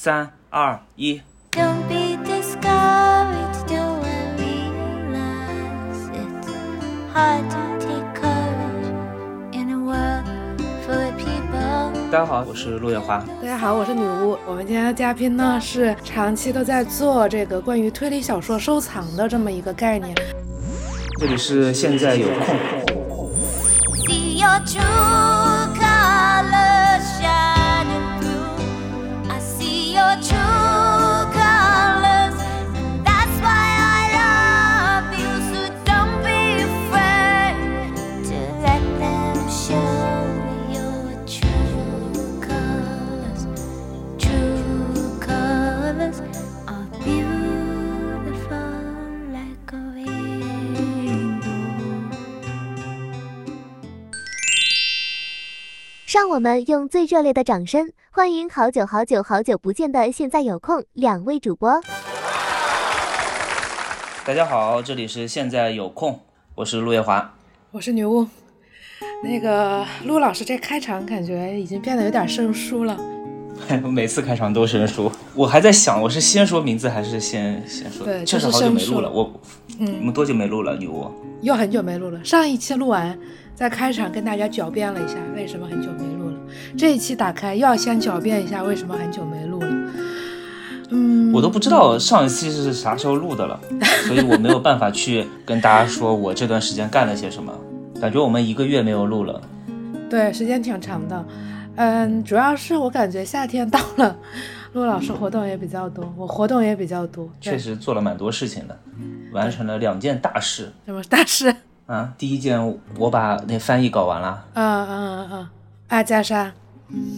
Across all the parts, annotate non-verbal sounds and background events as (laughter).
三二一。Don't be discouraged, don't realize it's hard to take courage in a world full of people. 大家好，我是陆月华。大家好，我是女巫。我们今天的嘉宾呢是长期都在做这个关于推理小说收藏的这么一个概念。这里是现在有空。See your true 让我们用最热烈的掌声欢迎好久好久好久不见的现在有空两位主播。大家好，这里是现在有空，我是陆月华。我是女巫。那个陆老师这开场感觉已经变得有点生疏了。我 (laughs) 每次开场都生疏，我还在想，我是先说名字还是先先说？对确实就是好久没生疏录了。我，嗯我们多久没录了？女巫？又很久没录了。上一期录完，在开场跟大家狡辩了一下为什么很久没录了。这一期打开又要先狡辩一下为什么很久没录了。嗯，我都不知道上一期是啥时候录的了，(laughs) 所以我没有办法去跟大家说我这段时间干了些什么。感觉我们一个月没有录了，对，时间挺长的。嗯，主要是我感觉夏天到了，陆老师活动也比较多，我活动也比较多。确，实做了蛮多事情的，完成了两件大事什么大事？啊。第一件我把那翻译搞完了，嗯嗯嗯，阿加莎。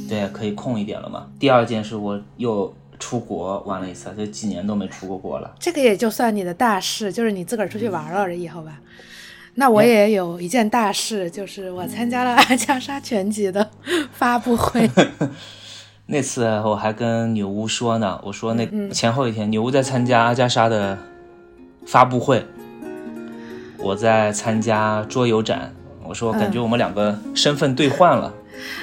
对，可以空一点了嘛。第二件是我又出国玩了一次，这几年都没出过国了。这个也就算你的大事，就是你自个儿出去玩了而已，好吧？那我也有一件大事，就是我参加了阿 (laughs) 加莎全集的 (laughs) 发布会。(laughs) 那次我还跟女巫说呢，我说那嗯前后一天，女巫在参加阿加莎的发布会，我在参加桌游展。我说感觉嗯我们两个身份兑换了，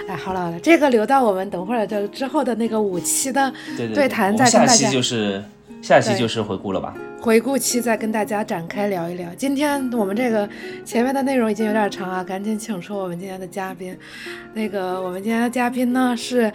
哎，好了好了，这个留到我们等会儿的之后的那个五期的对对对谈再跟大家就是下期就是回顾了吧？回顾期再跟大家展开聊一聊。今天我们这个前面的内容已经有点长啊，赶紧请出我们今天的嘉宾。那个我们今天的嘉宾呢是，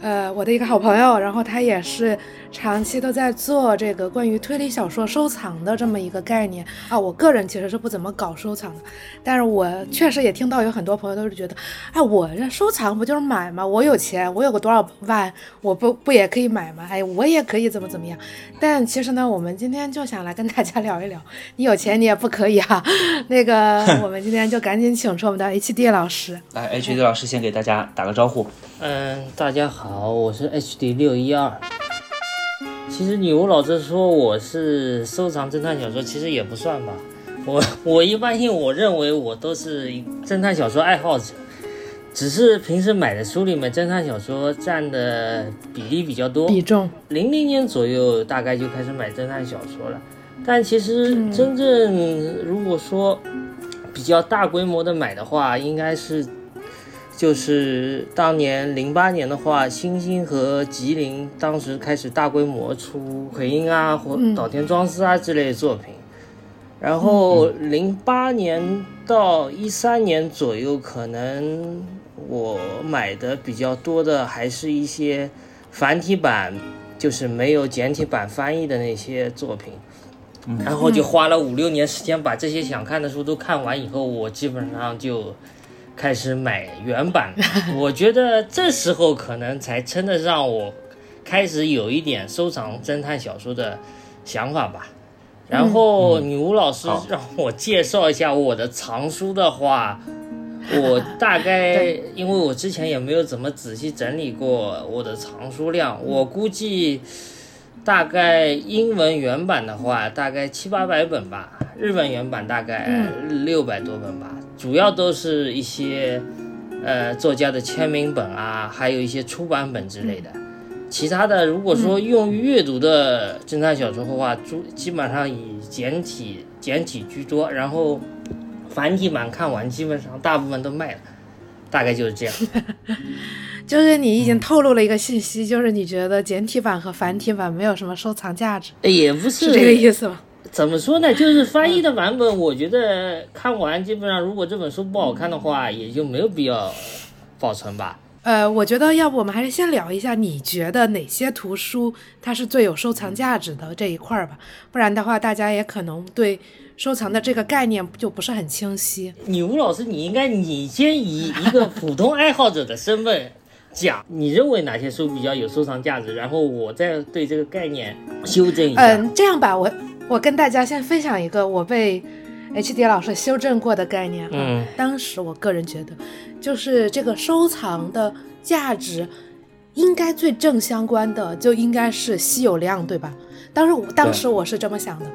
呃，我的一个好朋友，然后他也是长期都在做这个关于推理小说收藏的这么一个概念啊。我个人其实是不怎么搞收藏的，但是我确实也听到有很多朋友都是觉得，哎，我这收藏不就是买吗？我有钱，我有个多少万，我不不也可以买吗？哎，我也可以怎么怎么样。但其实呢，我们今天就想来跟大家聊一聊，你有钱你也不可以哈、(laughs) 那个，(laughs) 我们今天就赶紧请出我们的 HD 老师。来，H D 老师先给大家打个招呼。嗯，大家好，我是 HD 六一二。其实女巫老师说我是收藏侦探小说，其实也不算吧。我我一般性我认为我都是侦探小说爱好者，只是平时买的书里面侦探小说占的比例比较多。比重，零零年左右大概就开始买侦探小说了，但其实真正如果说比较大规模的买的话，应该是就是当年零八年的话，星星和吉林当时开始大规模出奎因啊或嗯岛田庄司啊之类的作品，然后零八年到一三年左右，可能我买的比较多的还是一些繁体版，就是没有简体版翻译的那些作品。然后就花了五六年时间把这些想看的书都看完以后，我基本上就开始买原版。(laughs) 我觉得这时候可能才称得上我开始有一点收藏侦探小说的想法吧。然后女巫老师让我介绍一下我的藏书的话，我大概 (laughs) 因为我之前也没有怎么仔细整理过我的藏书量，我估计大概英文原版的话大概七八百本吧，日本原版大概六百多本吧，主要都是一些呃作家的签名本啊，还有一些出版本之类的。其他的，如果说用于阅读的侦探小说的话，主基本上以简体简体居多，然后繁体版看完，基本上大部分都卖了，大概就是这样。(laughs) 就是你已经透露了一个信息，就是你觉得简体版和繁体版没有什么收藏价值，也不是是这个意思吧？怎么说呢？就是翻译的版本，我觉得看完基本上，如果这本书不好看的话，也就没有必要保存吧。呃，我觉得要不我们还是先聊一下，你觉得哪些图书它是最有收藏价值的这一块儿吧？不然的话，大家也可能对收藏的这个概念就不是很清晰。你吴老师，你应该你先以一个普通爱好者的身份讲，你认为哪些书比较有收藏价值，然后我再对这个概念修正一下。嗯，这样吧，我我跟大家先分享一个我被 H D 老师修正过的概念哈。嗯当时我个人觉得，就是这个收藏的价值，应该最正相关的就应该是稀有量，对吧？当时我当时我是这么想的，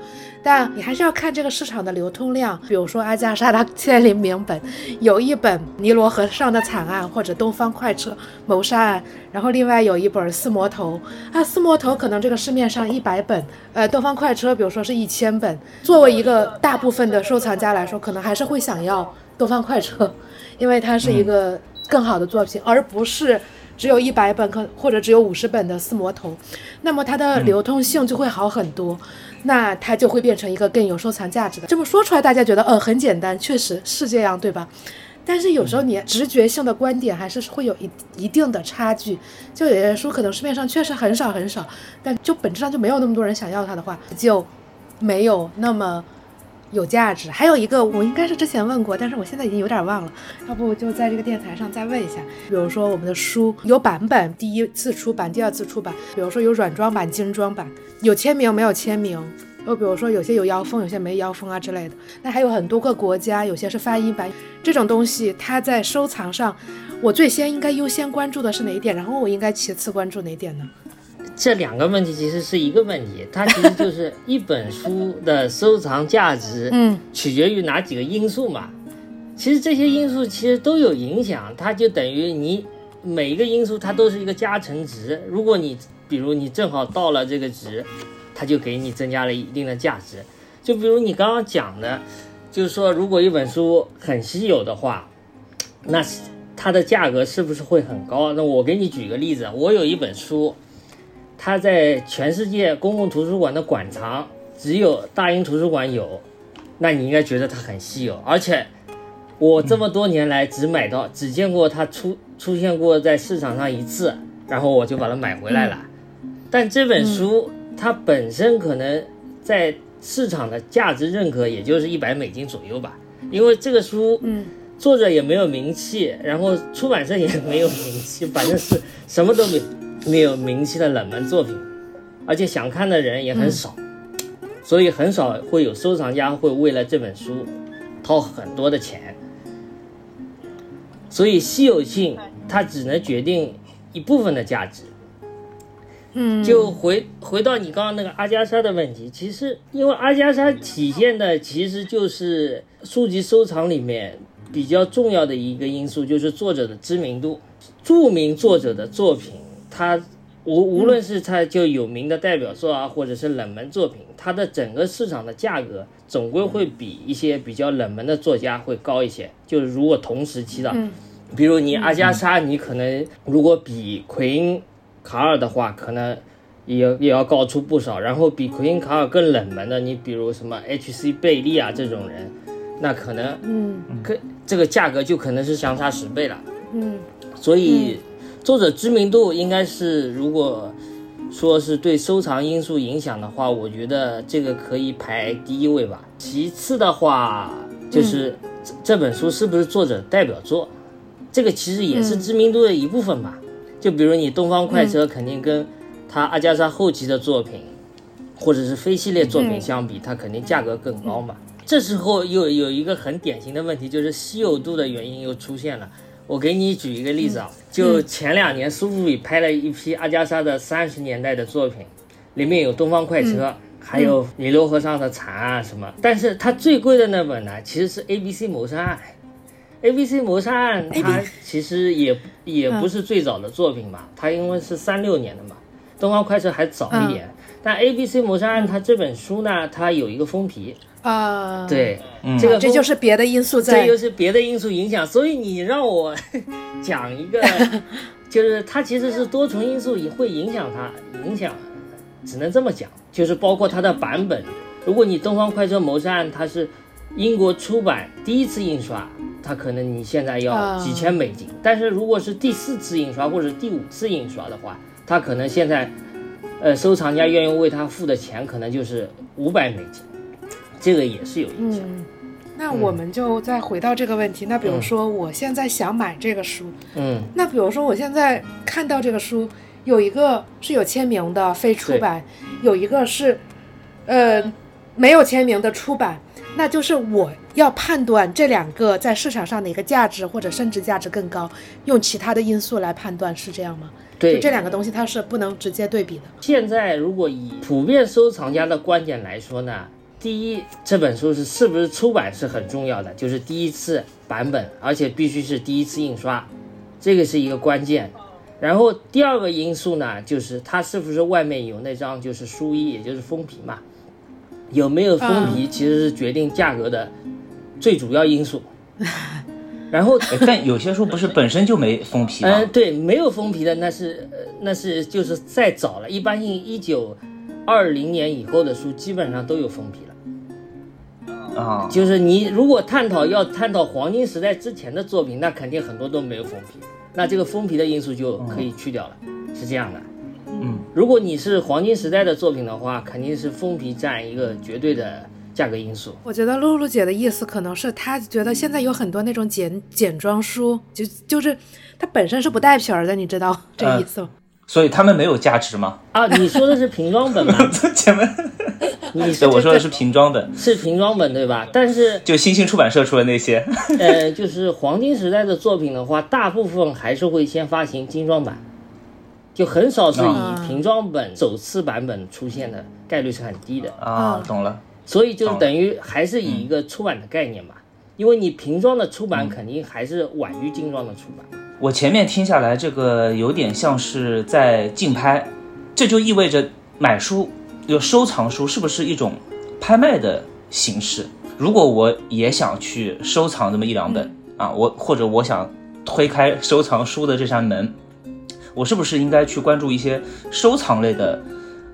但你还是要看这个市场的流通量。比如说阿加莎的千里名本，有一本尼罗河上的惨案或者东方快车谋杀案，然后另外有一本四魔头啊，四魔头可能这个市面上一百本，呃，东方快车比如说是一千本。作为一个大部分的收藏家来说，可能还是会想要东方快车，因为它是一个更好的作品，而不是。只有一百本可或者只有五十本的四魔头，那么它的流通性就会好很多，那它就会变成一个更有收藏价值的。这么说出来，大家觉得呃很简单，确实是这样，对吧？但是有时候你直觉性的观点还是会有一一定的差距。就有些书可能市面上确实很少很少，但就本质上就没有那么多人想要它的话，就没有那么有价值。还有一个，我应该是之前问过，但是我现在已经有点忘了，要不就在这个电台上再问一下。比如说我们的书有版本，第一次出版、第二次出版，比如说有软装版、精装版，有签名没有签名。又比如说有些有腰封，有些没腰封啊之类的。那还有很多个国家，有些是翻译版，这种东西它在收藏上，我最先应该优先关注的是哪一点？然后我应该其次关注哪一点呢？这两个问题其实是一个问题，它其实就是一本书的收藏价值，(laughs) 嗯，取决于哪几个因素嘛。其实这些因素其实都有影响，它就等于你每一个因素它都是一个加成值。如果你比如你正好到了这个值，它就给你增加了一定的价值。就比如你刚刚讲的，就是说如果一本书很稀有的话，那它的价格是不是会很高？那我给你举个例子，我有一本书。它在全世界公共图书馆的馆藏只有大英图书馆有，那你应该觉得它很稀有。而且我这么多年来只买到、只见过它出出现过在市场上一次，然后我就把它买回来了。但这本书它本身可能在市场的价值认可也就是一百美金左右吧，因为这个书，嗯，作者也没有名气，然后出版社也没有名气，反正是什么都没有。没有名气的冷门作品，而且想看的人也很少，所以很少会有收藏家会为了这本书掏很多的钱。所以稀有性它只能决定一部分的价值。嗯，就回回到你刚刚那个阿加莎的问题，其实因为阿加莎体现的其实就是书籍收藏里面比较重要的一个因素，就是作者的知名度。著名作者的作品。它无无论是他就有名的代表作啊，或者是冷门作品，它的整个市场的价格总归会比一些比较冷门的作家会高一些。就是如果同时期的，比如你阿加莎，你可能如果比奎因卡尔的话，可能也也要高出不少。然后比奎因卡尔更冷门的，你比如什么 H.C. 贝利啊这种人，那可能嗯可这个价格就可能是相差十倍了。嗯所以。作者知名度应该是，如果说是对收藏因素影响的话，我觉得这个可以排第一位吧。其次的话，就是这这本书是不是作者代表作，这个其实也是知名度的一部分吧。就比如你《东方快车》，肯定跟他阿加莎后期的作品，或者是非系列作品相比，它肯定价格更高嘛。这时候又有一个很典型的问题，就是稀有度的原因又出现了。我给你举一个例子啊，就前两年苏富比拍了一批阿加莎的三十年代的作品，里面有《东方快车》，还有《尼罗河上的惨案》什么。但是它最贵的那本呢，其实是《A B C 谋杀案》。《A B C 谋杀案》它其实也也不是最早的作品嘛，它因为是三六年的嘛，《东方快车》还早一点。但《A B C 谋杀案》它这本书呢，它有一个封皮。啊，对，这个这就是别的因素在，这又是别的因素影响，所以你让我 (laughs) 讲一个 (laughs) 就是它其实是多重因素也会影响它，影响，只能这么讲，就是包括它的版本。如果你《东方快车谋杀案》它是英国出版第一次印刷，它可能你现在要啊几千美金，但是如果是第四次印刷或者第五次印刷的话，它可能现在，呃，收藏家愿意为它付的钱可能就是五百美金，这个也是有影响。嗯，那我们就再回到这个问题。那比如说，我现在想买这个书，嗯那比如说我现在看到这个书，有一个是有签名的非出版，有一个是，呃，没有签名的出版，那就是我要判断这两个在市场上哪个价值或者升值价值更高，用其他的因素来判断，是这样吗？对这两个东西它是不能直接对比的。现在如果以普遍收藏家的观点来说呢，第一，这本书是是不是出版是很重要的，就是第一次版本，而且必须是第一次印刷，这个是一个关键。然后第二个因素呢，就是它是不是外面有那张就是书衣，也就是封皮嘛，有没有封皮其实是决定价格的最主要因素。然后但有些书不是本身就没封皮嗯，对，没有封皮的那是那是就是再早了，一般性一九二零年以后的书基本上都有封皮了。啊，就是你如果探讨要探讨黄金时代之前的作品，那肯定很多都没有封皮，那这个封皮的因素就可以去掉了，是这样的。嗯，如果你是黄金时代的作品的话，肯定是封皮占一个绝对的价格因素。我觉得露露姐的意思可能是她觉得现在有很多那种简简装书，就就是它本身是不带皮儿的，你知道这个意思吗？所以他们没有价值吗？啊，你说的是瓶装本吗？(laughs) 前面 (laughs) 你对我说的是瓶装本，是瓶装本对吧？但是就新兴出版社出的那些。(laughs) 呃，就是黄金时代的作品的话，大部分还是会先发行精装版，就很少是啊以瓶装本首次版本出现的概率是很低的，啊嗯，懂了。所以就等于还是以一个出版的概念吧，因为你瓶装的出版肯定还是晚于精装的出版。我前面听下来，这个有点像是在竞拍，这就意味着买书有收藏书是不是一种拍卖的形式？如果我也想去收藏这么一两本、啊，我或者我想推开收藏书的这扇门，我是不是应该去关注一些收藏类的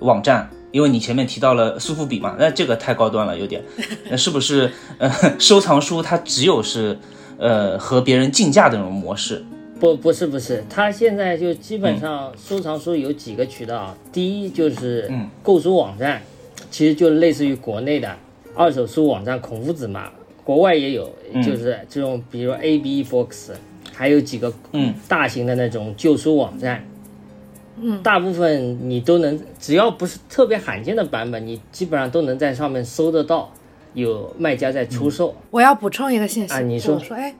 网站？因为你前面提到了苏富比嘛，那这个太高端了，有点。(laughs) 那是不是呃，(laughs) 收藏书它只有是呃和别人竞价的那种模式？不，不是，不是，他现在就基本上收藏书有几个渠道，第一就是嗯。购书网站，其实就类似于国内的二手书网站孔夫子嘛，国外也有，嗯。就是这种比如 Abe Books，还有几个嗯。大型的那种旧书网站。嗯。大部分你都能，只要不是特别罕见的版本，你基本上都能在上面搜得到，有卖家在出售。我要补充一个信息，啊你说。我说，哎，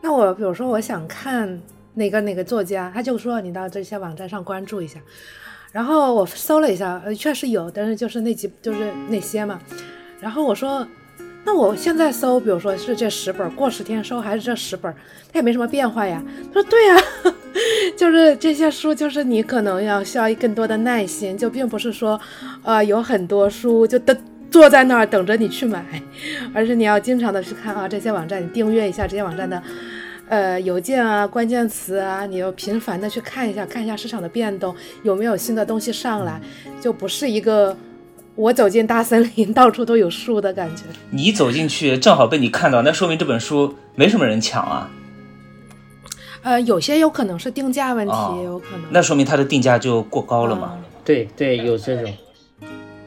那我比如说我想看哪个哪个作家，他就说你到这些网站上关注一下，然后我搜了一下，呃，确实有，但是就是那几就是那些嘛，然后我说。那我现在搜，比如说是这十本，过十天收还是这十本，它也没什么变化呀。他说对呀、(laughs) 就是这些书，就是你可能要需要更多的耐心，就并不是说，呃，有很多书就等坐在那儿等着你去买，(laughs) 而是你要经常的去看啊这些网站，你订阅一下这些网站的，呃邮件啊、关键词啊，你要频繁的去看一下，看一下市场的变动，有没有新的东西上来，就不是一个我走进大森林到处都有树的感觉。你走进去正好被你看到，那说明这本书没什么人抢啊，呃，有些有可能是定价问题，哦也有可能。那说明它的定价就过高了嘛。对对，有这种。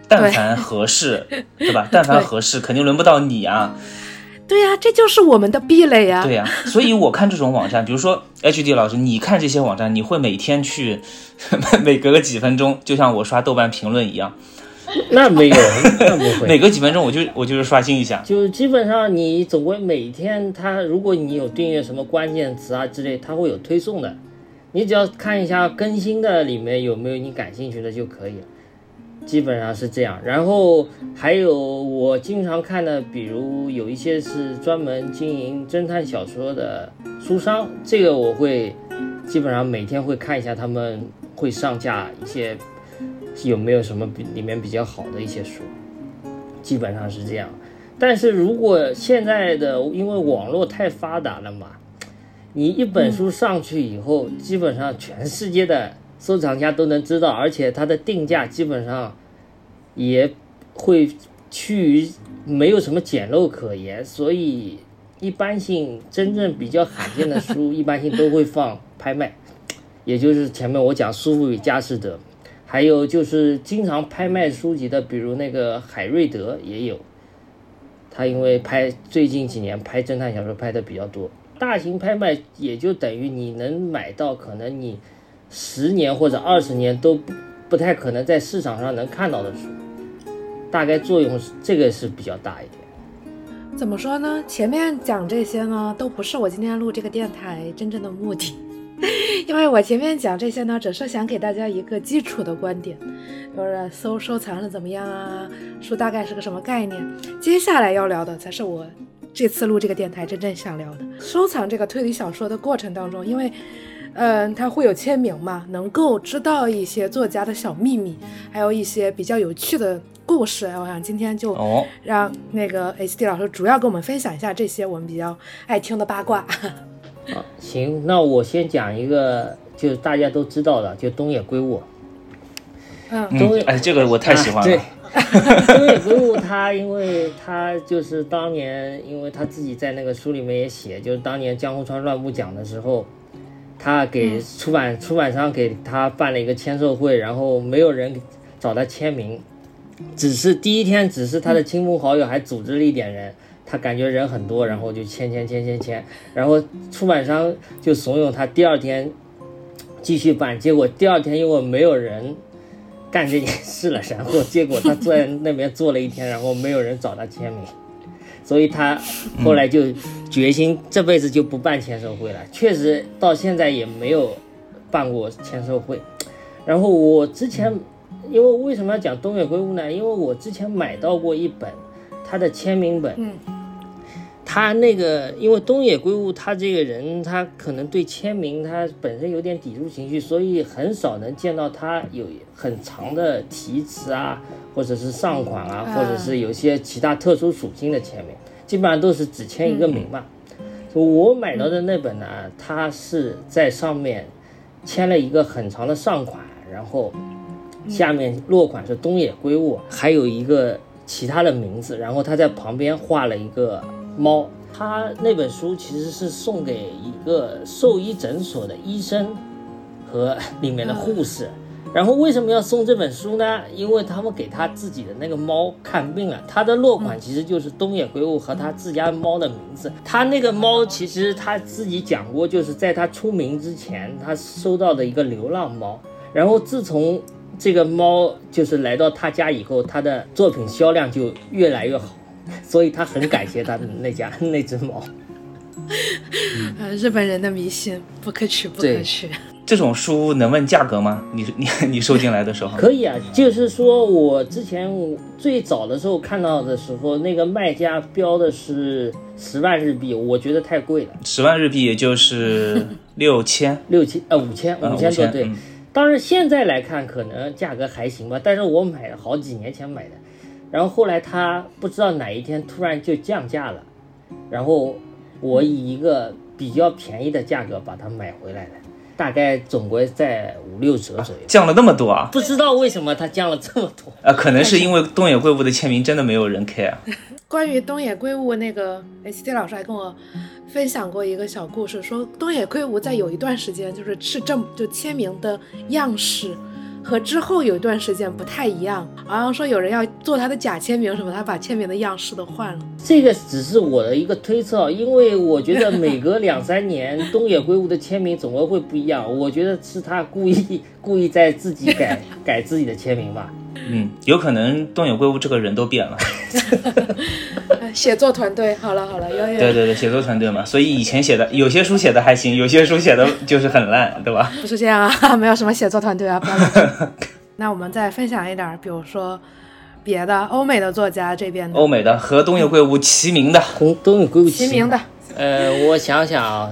但凡合适，对吧？但凡合适，肯定轮不到你啊。对呀、这就是我们的壁垒呀、对呀、所以我看这种网站，比如说 (laughs) HD 老师，你看这些网站，你会每天去，(laughs) 每隔个几分钟，就像我刷豆瓣评论一样，那没有，那不会。(laughs) 每隔几分钟我就我就是刷新一下。就基本上你总归每天它，如果你有订阅什么关键词啊之类，它会有推送的。你只要看一下更新的里面有没有你感兴趣的就可以了，基本上是这样。然后还有我经常看的，比如有一些是专门经营侦探小说的书商，这个我会基本上每天会看一下他们会上架一些有没有什么比里面比较好的一些书。基本上是这样。但是如果现在的因为网络太发达了嘛，你一本书上去以后，基本上全世界的收藏家都能知道，而且它的定价基本上也会趋于没有什么捡漏可言，所以一般性真正比较罕见的书，一般性都会放拍卖，(clears throat) 也就是前面我讲苏富比、佳士得，还有就是经常拍卖书籍的，比如那个海瑞德也有，他因为拍最近几年拍侦探小说拍的比较多，大型拍卖也就等于你能买到可能你十年或者二十年都不不太可能在市场上能看到的书，大概作用是这个是比较大一点。怎么说呢？前面讲这些呢，都不是我今天录这个电台真正的目的，(laughs) 因为我前面讲这些呢，只是想给大家一个基础的观点，就是收收藏是怎么样啊，书大概是个什么概念。接下来要聊的才是我这次录这个电台真正想聊的。收藏这个推理小说的过程当中，因为嗯，他会有签名嘛，能够知道一些作家的小秘密，还有一些比较有趣的故事。我想今天就哦，让那个 HD 老师主要跟我们分享一下这些我们比较爱听的八卦。(laughs) 啊，行，那我先讲一个，就是大家都知道的，就东野圭吾。嗯嗯，哎，这个我太喜欢了。啊、对，(laughs) 东野圭吾他，因为他就是当年，因为他自己在那个书里面也写，就是当年江户川乱步奖的时候，他给出版、出版商给他办了一个签售会，然后没有人找他签名，只是第一天只是他的亲朋好友还组织了一点人。他感觉人很多，然后就签签签签签，然后出版商就怂恿他第二天继续办，结果第二天因为没有人干这件事了，然后结果他坐在那边坐了一天，然后没有人找他签名，所以他后来就决心这辈子就不办签售会了。确实到现在也没有办过签售会。然后我之前，因为为什么要讲东野圭吾呢？因为我之前买到过一本他的签名本。嗯他那个，因为东野圭吾他这个人，他可能对签名他本身有点抵触情绪，所以很少能见到他有很长的题词啊，或者是上款啊，或者是有些其他特殊属性的签名，基本上都是只签一个名嘛。我买到的那本呢，它是在上面签了一个很长的上款，然后下面落款是东野圭吾，还有一个其他的名字，然后他在旁边画了一个。猫，他那本书其实是送给一个兽医诊所的医生和 (laughs) 里面的护士。然后为什么要送这本书呢？因为他们给他自己的那个猫看病了。他的落款其实就是东野圭吾和他自家猫的名字。他那个猫其实他自己讲过，就是在他出名之前，他收到的一个流浪猫。然后自从这个猫就是来到他家以后，他的作品销量就越来越好。(laughs) 所以他很感谢他的那家 (laughs) 那只猫。(laughs) 呃，日本人的迷信不可取，不可取。这种书能问价格吗？你你你收进来的时候？可以啊，就是说我之前最早的时候看到的时候，那个卖家标的是十万日币，我觉得太贵了。十万日币也就是六千，六千呃五千嗯五千多5000对。嗯当然现在来看可能价格还行吧，但是我买了好几年前买的。然后后来他不知道哪一天突然就降价了，然后我以一个比较便宜的价格把它买回来了，大概总归在五六折左右。降了那么多啊！不知道为什么它降了这么多。呃，可能是因为东野圭吾的签名真的没有人 care。(laughs) 关于东野圭吾那个 H T 老师还跟我分享过一个小故事，说东野圭吾在有一段时间就是是正就签名的样式。和之后有一段时间不太一样，好像说有人要做他的假签名什么，他把签名的样式都换了。这个只是我的一个推测，因为我觉得每隔两三年东野圭吾的签名总归会不一样。我觉得是他故意故意在自己改 (laughs) 改自己的签名吧。嗯，有可能东野圭吾这个人都变了。呃 (laughs) 写作团队，好了好了，有有。对对对，写作团队嘛，所以以前写的有些书写的还行，有些书写的就是很烂，对吧？不是这样啊，(laughs) 没有什么写作团队啊，不要那我们再分享一点儿，比如说别的欧美的作家这边的。欧美的和东野圭吾齐名的，东东野圭吾齐名的，呃，我想想啊，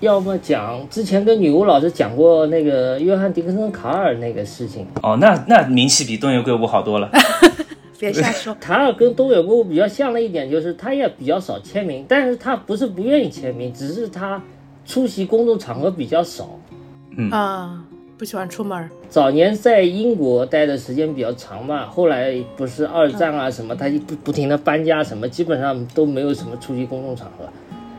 要么讲之前跟女巫老师讲过那个约翰·迪克森·卡尔那个事情，哦，那那名气比东野圭吾好多了。(laughs) 别瞎说。(laughs) 卡尔跟东野圭吾比较像的一点就是他也比较少签名，但是他不是不愿意签名，只是他出席公众场合比较少。嗯啊，不喜欢出门儿。早年在英国待的时间比较长嘛，后来不是二战啊什么，他就不不停的搬家什么，基本上都没有什么出席公众场合。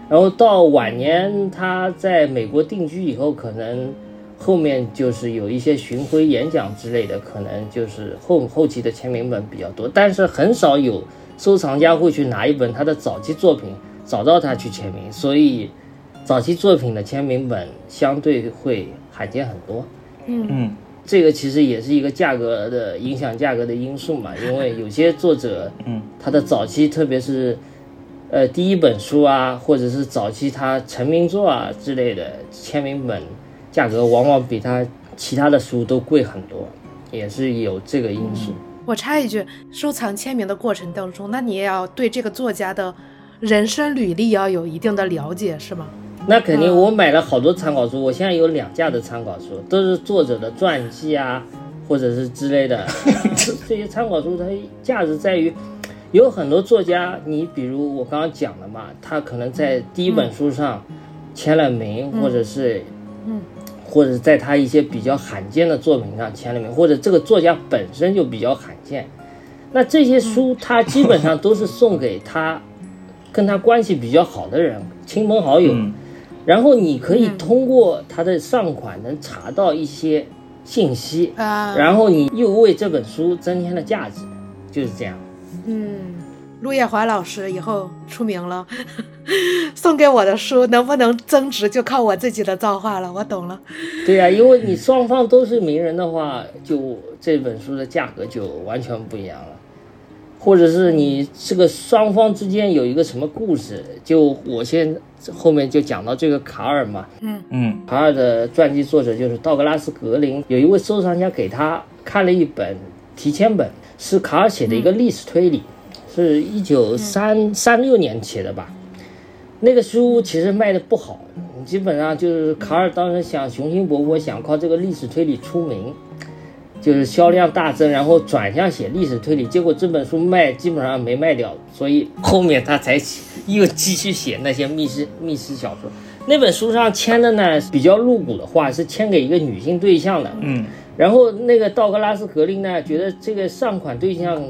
然后到晚年他在美国定居以后，可能后面就是有一些巡回演讲之类的，可能就是后后期的签名本比较多，但是很少有收藏家会去拿一本他的早期作品找到他去签名，所以早期作品的签名本相对会罕见很多。嗯。嗯这个其实也是一个价格的影响价格的因素嘛，因为有些作者，嗯，他的早期特别是，呃，第一本书啊，或者是早期他成名作啊之类的签名本，价格往往比他其他的书都贵很多，也是有这个因素。我插一句，收藏签名的过程当中，那你也要对这个作家的人生履历要有一定的了解，是吗？那肯定，我买了好多参考书，我现在有两架的参考书，都是作者的传记啊，或者是之类的。这 (laughs) (laughs) 这些参考书它价值在于，有很多作家，你比如我刚刚讲的嘛，他可能在第一本书上签了名，或者是，嗯，或者在他一些比较罕见的作品上签了名，或者这个作家本身就比较罕见。那这些书，他基本上都是送给他跟他关系比较好的人，亲朋好友。嗯然后你可以通过他的上款能查到一些信息，啊，然后你又为这本书增添了价值，就是这样。嗯，陆夜华老师以后出名了，送给我的书能不能增值，就靠我自己的造化了。我懂了。对呀、因为你双方都是名人的话，就这本书的价格就完全不一样了。或者是你这个双方之间有一个什么故事，就我先后面就讲到这个卡尔嘛，嗯嗯卡尔的传记作者就是道格拉斯·格林，有一位收藏家给他看了一本提签本，是卡尔写的一个历史推理，是一九三三六年写的吧。那个书其实卖的不好，基本上就是卡尔当时想雄心勃勃，想靠这个历史推理出名，就是销量大增，然后转向写历史推理，结果这本书卖基本上没卖掉，所以后面他才写又继续写那些密室密室小说。那本书上签的呢比较露骨的话，是签给一个女性对象的。嗯然后那个道格拉斯·格林呢，觉得这个上款对象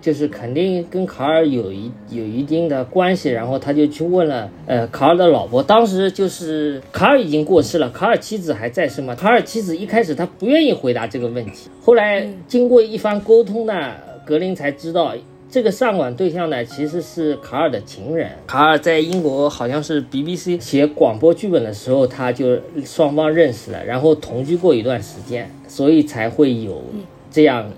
就是肯定跟卡尔有一有一定的关系，然后他就去问了呃卡尔的老婆，当时就是卡尔已经过世了，卡尔妻子还在世嘛。卡尔妻子一开始他不愿意回答这个问题，后来经过一番沟通呢，格林才知道。这个上管对象呢，其实是卡尔的情人。卡尔在英国好像是 BBC 写广播剧本的时候，他就双方认识了，然后同居过一段时间，所以才会有这样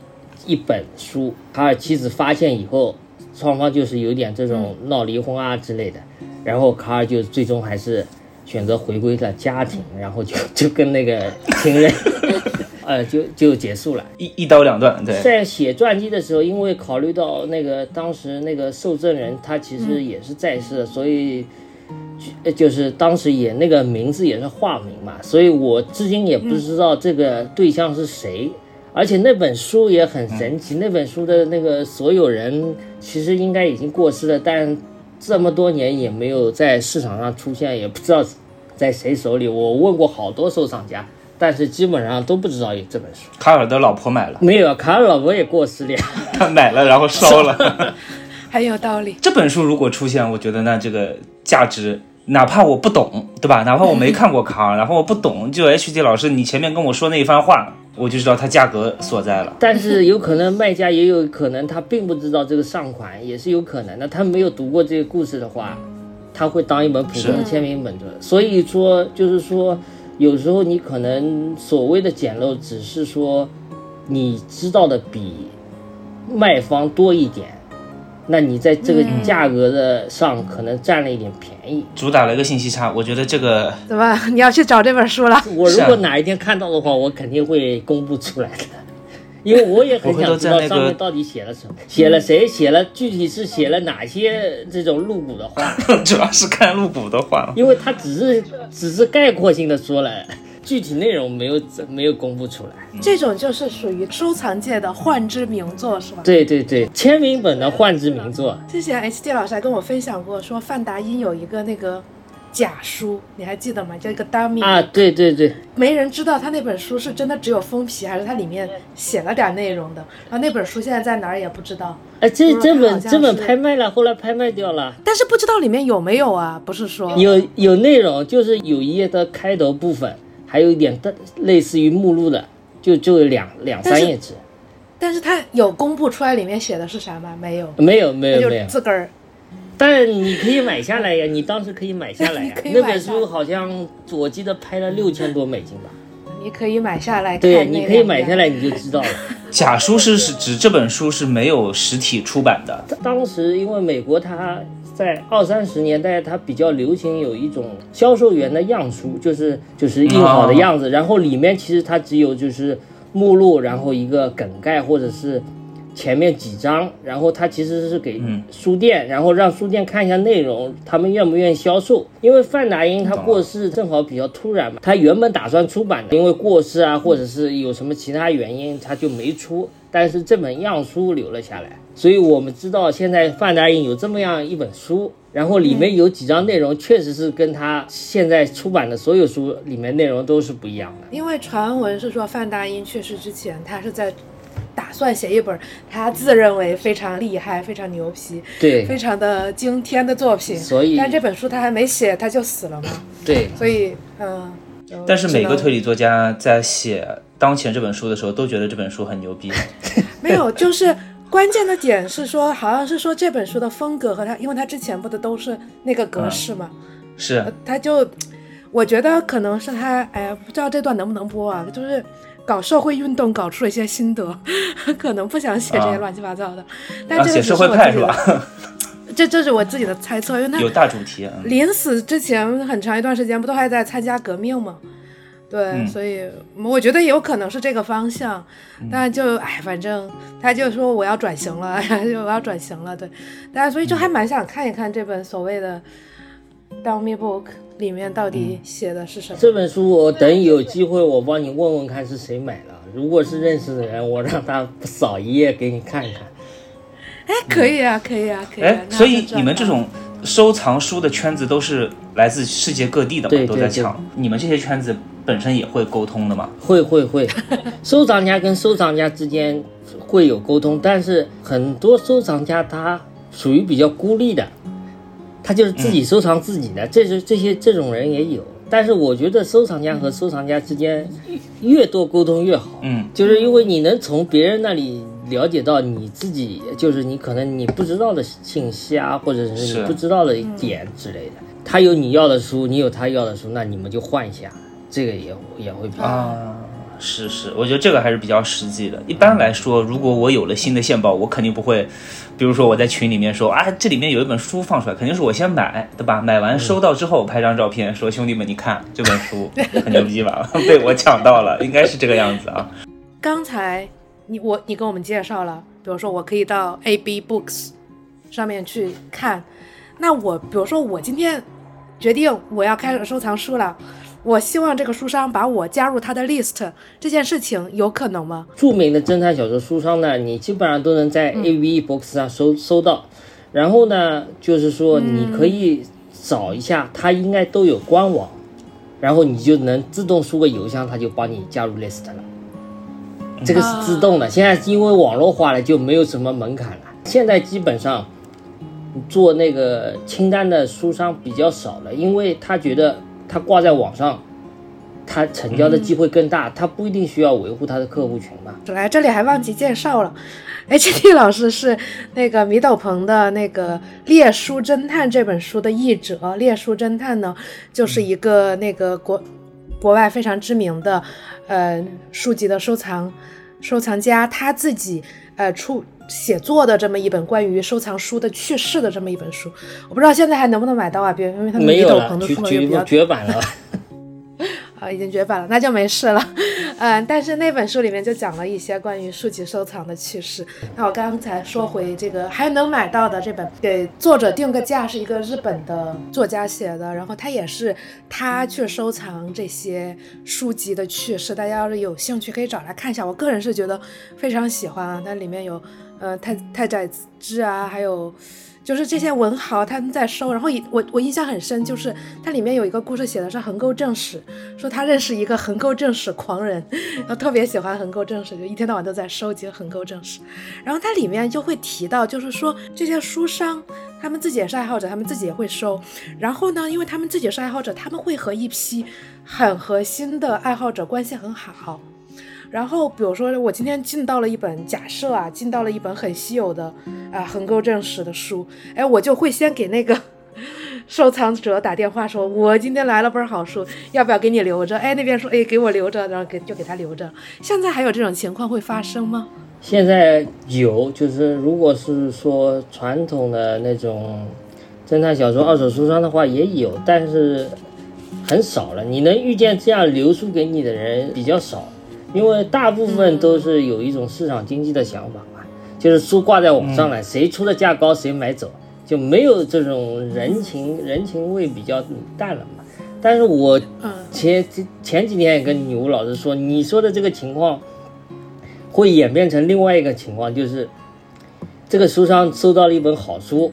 一本书。卡尔妻子发现以后，双方就是有点这种闹离婚啊之类的，然后卡尔就最终还是选择回归了家庭，然后就就跟那个情人，呃，就就结束了。一一刀两断，对，在写传记的时候，因为考虑到那个当时那个受赠人他其实也是在世的，所以呃就是当时也那个名字也是化名嘛，所以我至今也不知道这个对象是谁。而且那本书也很神奇，那本书的那个所有人其实应该已经过世了，但这么多年也没有在市场上出现，也不知道在谁手里。我问过好多收藏家，但是基本上都不知道有这本书。卡尔的老婆买了，没有，卡尔老婆也过世了呀。他 (laughs) 买了然后烧了。(laughs) 很有道理。这本书如果出现，我觉得那这个价值，哪怕我不懂，对吧？哪怕我没看过卡尔，(laughs) 然后我不懂，就 H D 老师你前面跟我说那一番话，我就知道它价格所在了。但是有可能卖家也有可能他并不知道这个上款，也是有可能的。他没有读过这个故事的话，他会当一本普通的签名本的。所以说，就是说，有时候你可能所谓的捡漏，只是说你知道的比卖方多一点，那你在这个价格的上可能占了一点便宜。主打了一个信息差，我觉得这个怎么你要去找这本书了？我如果哪一天看到的话，我肯定会公布出来的，因为我也很想知道上面到底写了什么，写了谁，写了具体是写了哪些这种露骨的话，(laughs) 主要是看露骨的话，因为他只是只是概括性的说了，具体内容没有没有公布出来。这种就是属于收藏界的幻之名作，是吧？对对对，签名本的幻之名作，之前 H D 老师还跟我分享过，说范达因有一个那个假书，你还记得吗？叫一个 dummy，、啊，对对对，没人知道他那本书是真的只有封皮，还是它里面写了点内容的。然后那本书现在在哪儿也不知道，哎，这嗯这本这本拍卖了，后来拍卖掉了。但是不知道里面有没有啊？不是说有有内容，就是有一页的开头部分，还有一点的类似于目录的，就就有两两三页纸。但是他有公布出来里面写的是啥吗？没有，没有没有没有，自个儿但你可以买下来呀，你当时可以买下来呀 (laughs) 那本书好像我记得拍了六千多美金吧？你可以买下来看对，你可以买下来你就知道了。(laughs) 假书是是指这本书是没有实体出版的，当时因为美国它在二三十年代，它比较流行有一种销售员的样书，就是就是印好的样子，然后里面其实它只有就是目录，然后一个梗概或者是前面几章，然后他其实是给嗯书店，然后让书店看一下内容，他们愿不愿意销售。因为范达因他过世正好比较突然嘛，他原本打算出版的，因为过世啊，或者是有什么其他原因，他就没出。但是这本样书留了下来，所以我们知道现在范达因有这么样一本书，然后里面有几章内容确实是跟他现在出版的所有书里面内容都是不一样的。因为传闻是说范大因去世之前，他是在打算写一本他自认为非常厉害、非常牛皮、对非常的惊天的作品。所以但这本书他还没写，他就死了嘛。对，所以，嗯。但是每个推理作家在写当前这本书的时候，都觉得这本书很牛逼。(laughs) 没有，就是关键的点是说，好像是说这本书的风格和他，因为他之前不的都是那个格式嘛，是呃他就，我觉得可能是他，哎呀，不知道这段能不能播啊，就是搞社会运动搞出了一些心得，(laughs) 可能不想写这些啊乱七八糟的，但啊，这个社会派是吧？(laughs) 这这是我自己的猜测，因为他有大主题。嗯。临死之前很长一段时间不都还在参加革命吗？对，嗯。所以我觉得有可能是这个方向，嗯。但就哎，反正他就说我要转型了，(laughs) 就我要转型了，对，大家所以就还蛮想看一看这本所谓的《Dummy Book》里面到底写的是什么。这本书我等有机会我帮你问问看是谁买的，如果是认识的人，我让他扫一页给你看看。哎，可以啊，可以啊，可以啊哎。，所以你们这种收藏书的圈子都是来自世界各地的嘛，对对都在抢。你们这些圈子本身也会沟通的嘛？会会会，(laughs) 收藏家跟收藏家之间会有沟通，但是很多收藏家他属于比较孤立的，他就是自己收藏自己的，这是这些这种人也有。但是我觉得收藏家和收藏家之间越多沟通越好，嗯，就是因为你能从别人那里了解到你自己，就是你可能你不知道的信息啊，或者是是你不知道的点之类的。他有你要的书，你有他要的书，那你们就换一下，这个也也会比较好。啊，是是，我觉得这个还是比较实际的。一般来说，如果我有了新的线报，我肯定不会，比如说我在群里面说啊，这里面有一本书放出来，肯定是我先买，对吧？买完收到之后拍张照片，说兄弟们，你看这本书很牛逼吧？(laughs) 被我抢到了，应该是这个样子啊。刚才你我你跟我们介绍了，比如说我可以到 A B Books 上面去看，那我比如说我今天决定我要开始收藏书了，我希望这个书商把我加入他的 list，这件事情有可能吗？著名的侦探小说书商呢，你基本上都能在 A V E Box 上搜搜到。然后呢，就是说你可以找一下，它应该都有官网，然后你就能自动输个邮箱，它就帮你加入 list 了。这个是自动的。现在因为网络化了，就没有什么门槛了。现在基本上做那个清单的书商比较少了，因为他觉得他挂在网上，他成交的机会更大，他不一定需要维护他的客户群吧。来这里还忘记介绍了，(laughs) H T 老师是那个米斗鹏的那个《猎书侦探》这本书的译者，《猎书侦探》呢就是一个那个国国外非常知名的呃书籍的收藏收藏家，他自己呃出写作的这么一本关于收藏书的趣事的这么一本书，我不知道现在还能不能买到啊？别因为他没有篷，的绝绝书也比较绝版了。(laughs) 啊，已经绝版了，那就没事了。嗯，但是那本书里面就讲了一些关于书籍收藏的趣事。那我刚才说回这个还能买到的这本，给作者定个价是一个日本的作家写的，然后他也是他去收藏这些书籍的趣事，大家要是有兴趣可以找来看一下。我个人是觉得非常喜欢啊，它里面有呃太太宰治啊，还有就是这些文豪他们在收，然后以我我印象很深，就是它里面有一个故事写的是横沟正史，说他认识一个横沟正史狂人，然后特别喜欢横沟正史，就一天到晚都在收集横沟正史。然后它里面就会提到，就是说这些书商他们自己也是爱好者，他们自己也会收。然后呢，因为他们自己是爱好者，他们会和一批很核心的爱好者关系很好。然后，比如说，我今天进到了一本假设啊，进到了一本很稀有的啊横沟正史的书，哎，我就会先给那个 (laughs) 收藏者打电话说，我今天来了本好书，要不要给你留着？哎，那边说，哎，给我留着，然后给就给他留着。现在还有这种情况会发生吗？现在有，就是如果是说传统的那种侦探小说二手书商的话也有，但是很少了。你能遇见这样留书给你的人比较少。因为大部分都是有一种市场经济的想法嘛，就是书挂在网上了，谁出的价高谁买走，就没有这种人情人情味比较淡了嘛。但是我前前几天也跟女巫老师说，你说的这个情况会演变成另外一个情况，就是这个书商收到了一本好书，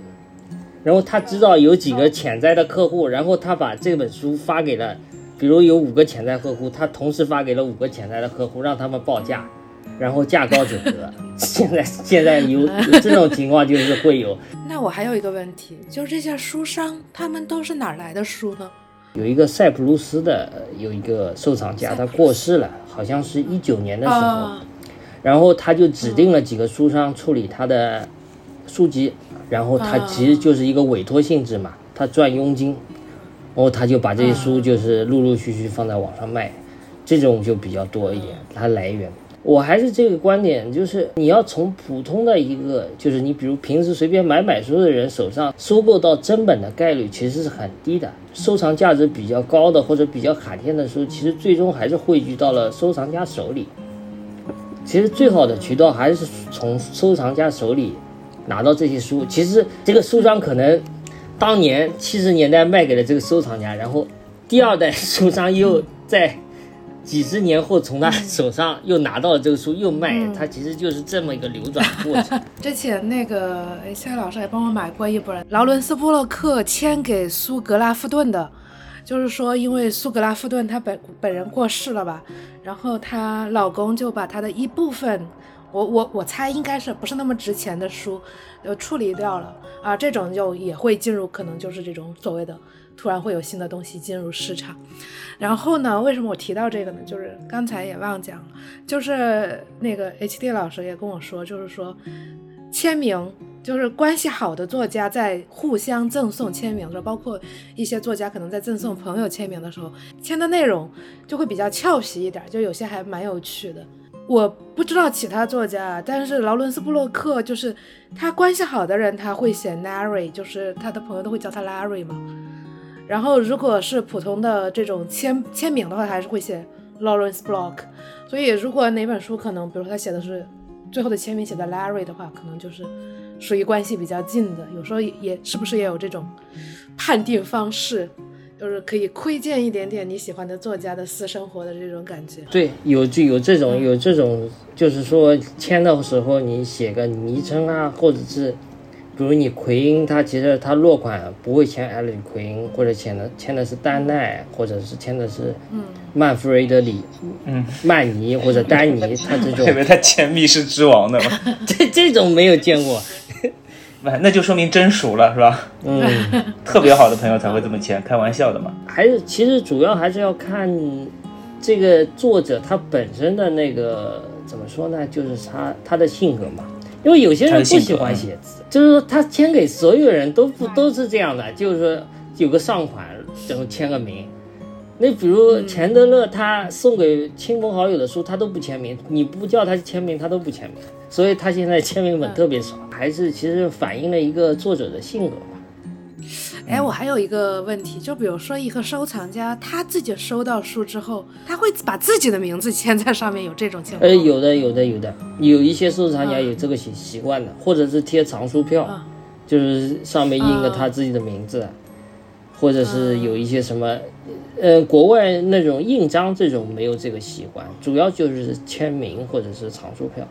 然后他知道有几个潜在的客户，然后他把这本书发给了。比如有五个潜在客户，他同时发给了五个潜在的客户，让他们报价，然后价高者得。(laughs) 现在现在有这种情况就是会有。(laughs) 那我还有一个问题，就是这些书商他们都是哪来的书呢？有一个塞浦路斯的有一个收藏家，他过世了，好像是一九年的时候，然后他就指定了几个书商处理他的书籍，然后他其实就是一个委托性质嘛，他赚佣金。然后他就把这些书就是陆陆续续放在网上卖，这种就比较多一点。它来源，我还是这个观点，就是你要从普通的一个，就是你比如平时随便买买书的人手上收购到真本的概率其实是很低的。收藏价值比较高的或者比较罕见的书，其实最终还是汇聚到了收藏家手里。其实最好的渠道还是从收藏家手里拿到这些书。其实这个书商可能。当年七十年代卖给了这个收藏家，然后第二代书商又在几十年后从他手上又拿到了这个书，又卖，它其实就是这么一个流转过程。(laughs) 之前那个夏老师还帮我买过一本劳伦斯·布洛克签给苏格拉夫顿的，就是说因为苏格拉夫顿他本本人过世了吧，然后她老公就把他的一部分。我我我猜应该是不是那么值钱的书，就处理掉了啊，这种就也会进入，可能就是这种所谓的突然会有新的东西进入市场。然后呢，为什么我提到这个呢？就是刚才也忘讲了，就是那个 H D 老师也跟我说，就是说签名，就是关系好的作家在互相赠送签名的时候，包括一些作家可能在赠送朋友签名的时候，签的内容就会比较俏皮一点，就有些还蛮有趣的。我不知道其他作家，但是劳伦斯·布洛克就是他关系好的人，他会写 Larry，就是他的朋友都会叫他 Larry 嘛。然后如果是普通的这种签签名的话，还是会写 Lawrence Block。所以如果哪本书可能，比如说他写的是最后的签名写的 Larry 的话，可能就是属于关系比较近的。有时候也是不是也有这种判定方式？就是可以窥见一点点你喜欢的作家的私生活的这种感觉。对，有就有这种有这种，就是说签的时候你写个昵称啊，或者是，比如你奎因，他其实他落款不会签艾利奎因，或者签的签的是丹奈，或者是签的是曼弗雷德里，嗯，曼尼或者丹尼，他这种。(laughs) 以为他签密室之王的嘛。(laughs) 这这种没有见过。那就说明真熟了，是吧？嗯，(laughs) 特别好的朋友才会这么签，开玩笑的嘛。还是其实主要还是要看这个作者他本身的那个怎么说呢？就是他他的性格嘛。因为有些人不喜欢写字，就是说他签给所有人都不都是这样的，就是说有个上款，然后签个名。那比如钱德勒，他送给亲朋好友的书，他都不签名，你不叫他签名，他都不签名。所以他现在签名本特别少，还是其实反映了一个作者的性格吧。哎，我还有一个问题，就比如说一个收藏家，他自己收到书之后，他会把自己的名字签在上面，有这种情况？呃，有的，有的，有的，有一些收藏家有这个习习惯的，或者是贴藏书票，就是上面印个他自己的名字，或者是有一些什么。呃，国外那种印章这种没有这个习惯，主要就是签名或者是藏书票。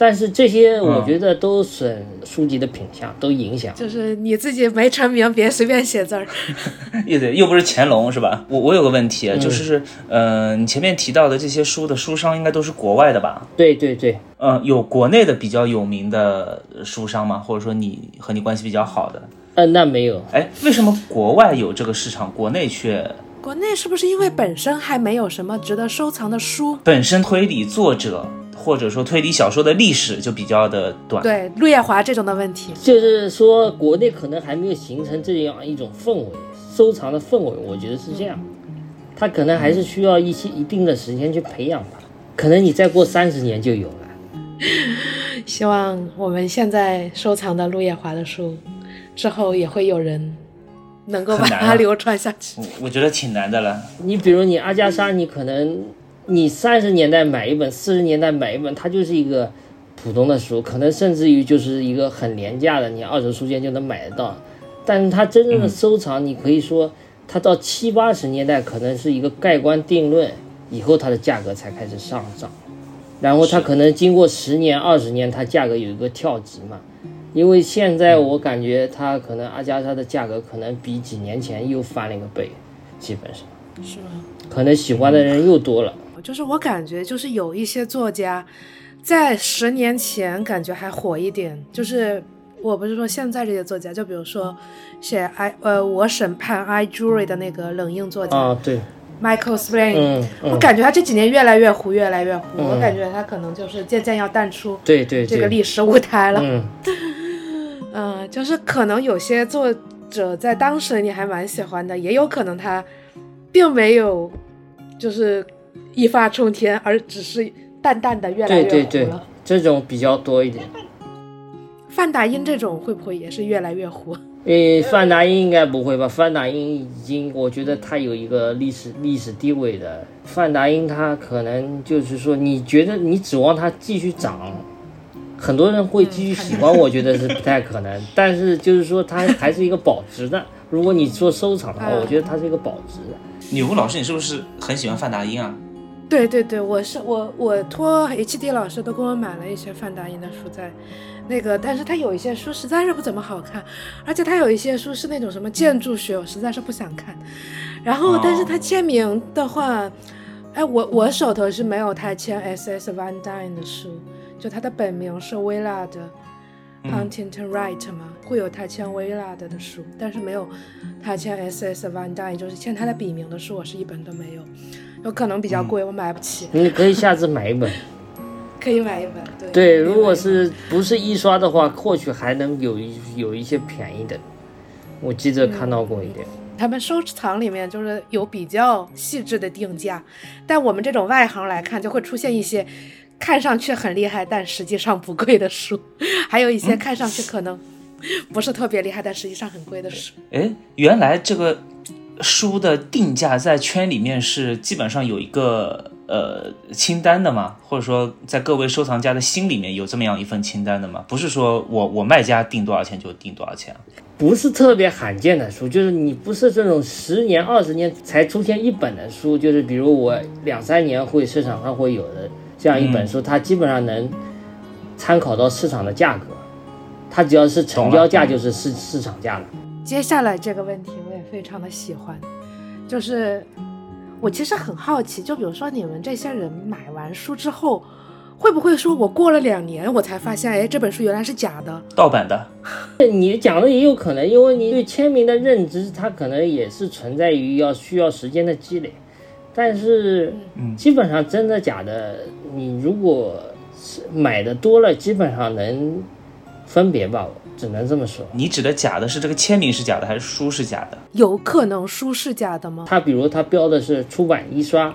但是这些嗯我觉得都损书籍的品相，都影响。就是你自己没成名，别随便写字儿。(laughs) 又对，又不是乾隆是吧？我我有个问题，啊就是，呃，你前面提到的这些书的书商应该都是国外的吧？对对对，嗯、有国内的比较有名的书商吗？或者说你和你关系比较好的？嗯，那没有，哎，为什么国外有这个市场，国内却国内是不是因为本身还没有什么值得收藏的书？本身推理作者或者说推理小说的历史就比较的短？对，陆夜华这种的问题。就是说国内可能还没有形成这样一种氛围，收藏的氛围，我觉得是这样。它可能还是需要一些一定的时间去培养吧，可能你再过三十年就有了。希望我们现在收藏的陆夜华的书，之后也会有人能够把它流传下去。我我觉得挺难的了。你比如你阿加莎，你可能你三十年代买一本，四十年代买一本，它就是一个普通的书，可能甚至于就是一个很廉价的，你二手书店就能买得到。但是它真正的收藏，你可以说它到七八十年代可能是一个盖棺定论，以后它的价格才开始上涨，然后它可能经过十年、二十年，它价格有一个跳级嘛。因为现在我感觉它可能阿加莎的价格可能比几年前又翻了一个倍，基本上。是吗？可能喜欢的人又多了。就是我感觉，就是有一些作家，在十年前感觉还火一点，就是我不是说现在这些作家，就比如说写 I 呃我审判 I Jury 的那个冷硬作家、啊，对，Michael 嗯，我感觉他这几年越来越糊，越来越糊，嗯我感觉他可能就是渐渐要淡出对对对，这个历史舞台了。嗯，嗯，就是可能有些作者在当时你还蛮喜欢的，也有可能他并没有就是一发冲天，而只是淡淡的越来越糊了。对对对，这种比较多一点。范达英这种会不会也是越来越糊？诶，范达英应该不会吧？范达英已经，我觉得他有一个历史历史地位的。范达英他可能就是说，你觉得你指望他继续涨，很多人会继续喜欢，我觉得是不太可能。但是就是说，它还是一个保值的。如果你做收藏的话，嗯我觉得它是一个保值的。女巫老师，你是不是很喜欢范达因啊？对对对，我是我我托 HD 老师都给我买了一些范达因的书在。那个，但是他有一些书实在是不怎么好看，而且他有一些书是那种什么建筑学，我实在是不想看。然后，但是他签名的话，哎，我我手头是没有他签 S.S. Van Dyne 的书，就他的本名是 Willard Huntington Wright 嘛，会有他签 Willard 的书，但是没有他签 S.S. Van Dyne，就是签他的笔名的书，我是一本都没有，有可能比较贵，我买不起，你可以下次买一本。(laughs) 可以买一本。对，对，如果是不是一刷的话，或许还能有一有一些便宜的。我记着看到过一点。他们收藏里面就是有比较细致的定价，但我们这种外行来看，就会出现一些看上去很厉害，但实际上不贵的书，还有一些看上去可能不是特别厉害，但实际上很贵的书。哎，原来这个书的定价在圈里面是基本上有一个呃清单的吗？或者说在各位收藏家的心里面有这么样一份清单的吗？不是说我我卖家定多少钱就定多少钱啊？不是特别罕见的书，就是你不是这种十年、二十年才出现一本的书，就是比如我两三年会市场上会有的这样一本书，它基本上能参考到市场的价格，它只要是成交价就是市市场价了。接下来这个问题我也非常的喜欢，就是我其实很好奇，就比如说你们这些人买完书之后，会不会说我过了两年我才发现，哎，这本书原来是假的？盗版的，你讲的也有可能，因为你对签名的认知，它可能也是存在于要需要时间的积累。但是，基本上真的假的，你如果是买的多了，基本上能分别吧，只能这么说。你指的假的是这个签名是假的还是书是假的？有可能书是假的吗？它比如它标的是出版一刷，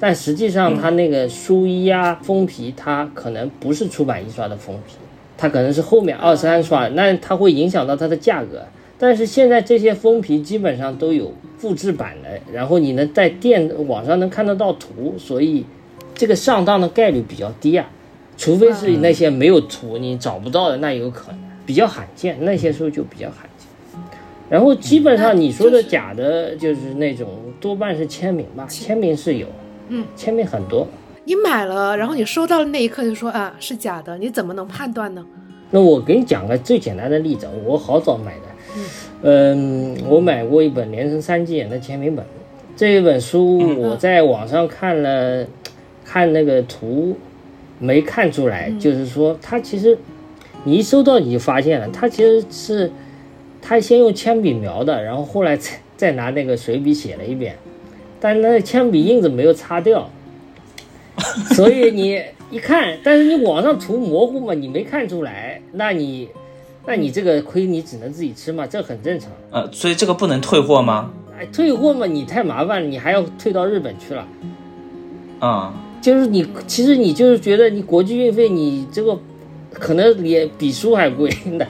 但实际上它那个书衣啊、封皮，它可能不是出版一刷的封皮，它可能是后面二三刷，那它会影响到它的价格。但是现在这些封皮基本上都有复制版的，然后你能在电网上能看得到图，所以这个上当的概率比较低啊。除非是那些没有图你找不到的，那有可能比较罕见，那些书就比较罕见。然后基本上你说的假的，就是那种多半是签名吧，签名是有，嗯，签名很多。你买了，然后你收到的那一刻就说啊是假的，你怎么能判断呢？那我给你讲个最简单的例子，我好早买的，嗯，我买过一本连城三季眼的签名本，这一本书我在网上看了，看那个图，没看出来，就是说它其实你一收到你就发现了，它其实是他先用铅笔描的，然后后来再再拿那个水笔写了一遍，但那个铅笔印子没有擦掉，(laughs) 所以你一看，但是你网上图模糊嘛，你没看出来，那你那你这个亏你只能自己吃嘛，这很正常。呃，所以这个不能退货吗？哎，退货嘛，你太麻烦了，你还要退到日本去了。啊、就是你，其实你就是觉得你国际运费，你这个可能也比书还贵，那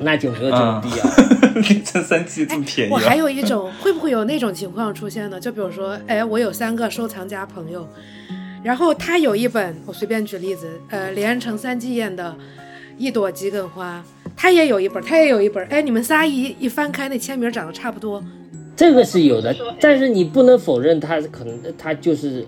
那就没有 (laughs) 这个必要。凌晨三季这么便宜我还啊？有一种，会不会有那种情况出现呢？就比如说，哎，我有三个收藏家朋友，然后他有一本，我随便举例子，呃，连城三季宴的《一朵桔梗花》，他也有一本，他也有一本，哎，你们仨一一翻开，那签名长得差不多，这个是有的，但是你不能否认他可能他就是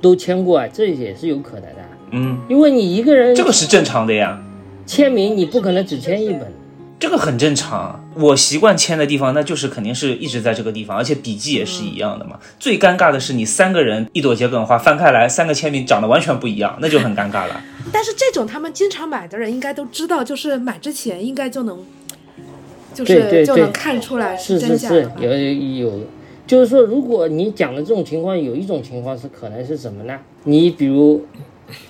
都签过啊，这也是有可能的。嗯，因为你一个人这个是正常的呀，签名，你不可能只签一本。这个很正常。我习惯签的地方，那就是肯定是一直在这个地方，而且笔记也是一样的嘛。最尴尬的是你三个人一朵桔梗花翻开来，三个签名长得完全不一样，那就很尴尬了。(laughs) 但是这种他们经常买的人应该都知道，就是买之前应该就能，就是对对对就能看出来是是是真假的吧，有有，就是说，如果你讲的这种情况，有一种情况是可能是什么呢？你比如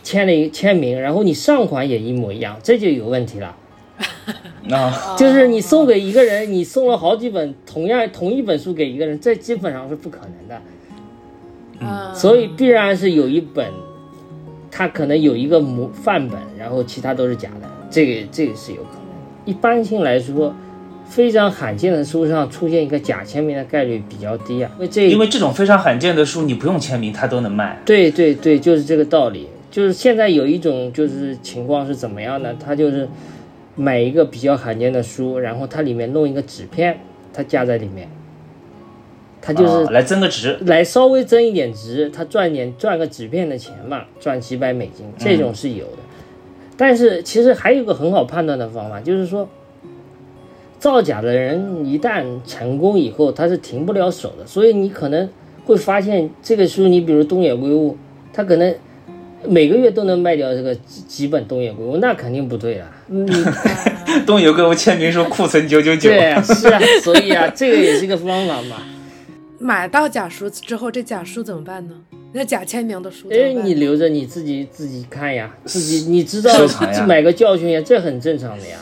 签了一签名，然后你上款也一模一样，这就有问题了。(laughs) 啊，就是你送给一个人，你送了好几本同样同一本书给一个人，这基本上是不可能的。嗯，所以必然是有一本，它可能有一个模范本，然后其他都是假的，这个这个是有可能。一般性来说，非常罕见的书上出现一个假签名的概率比较低啊，因为这因为这种非常罕见的书，你不用签名，它都能卖。对对对，就是这个道理。就是现在有一种就是情况是怎么样呢？他就是买一个比较罕见的书，然后它里面弄一个纸片，它夹在里面，它就是啊来增个值。来稍微增一点值，他赚点赚个纸片的钱嘛，赚几百美金，这种是有的。但是其实还有个很好判断的方法，就是说，造假的人一旦成功以后，他是停不了手的。所以你可能会发现，这个书，你比如东野圭吾，他可能每个月都能卖掉这个几几本东野圭吾，那肯定不对啊。你 (laughs) 东野圭吾签名书库存九九九。对啊，是啊，所以啊，这个也是一个方法嘛。买到假书之后，这假书怎么办呢？那假签名的书怎哎，你留着你自己自己看呀，自己你知道收藏呀买个教训呀，这很正常的呀。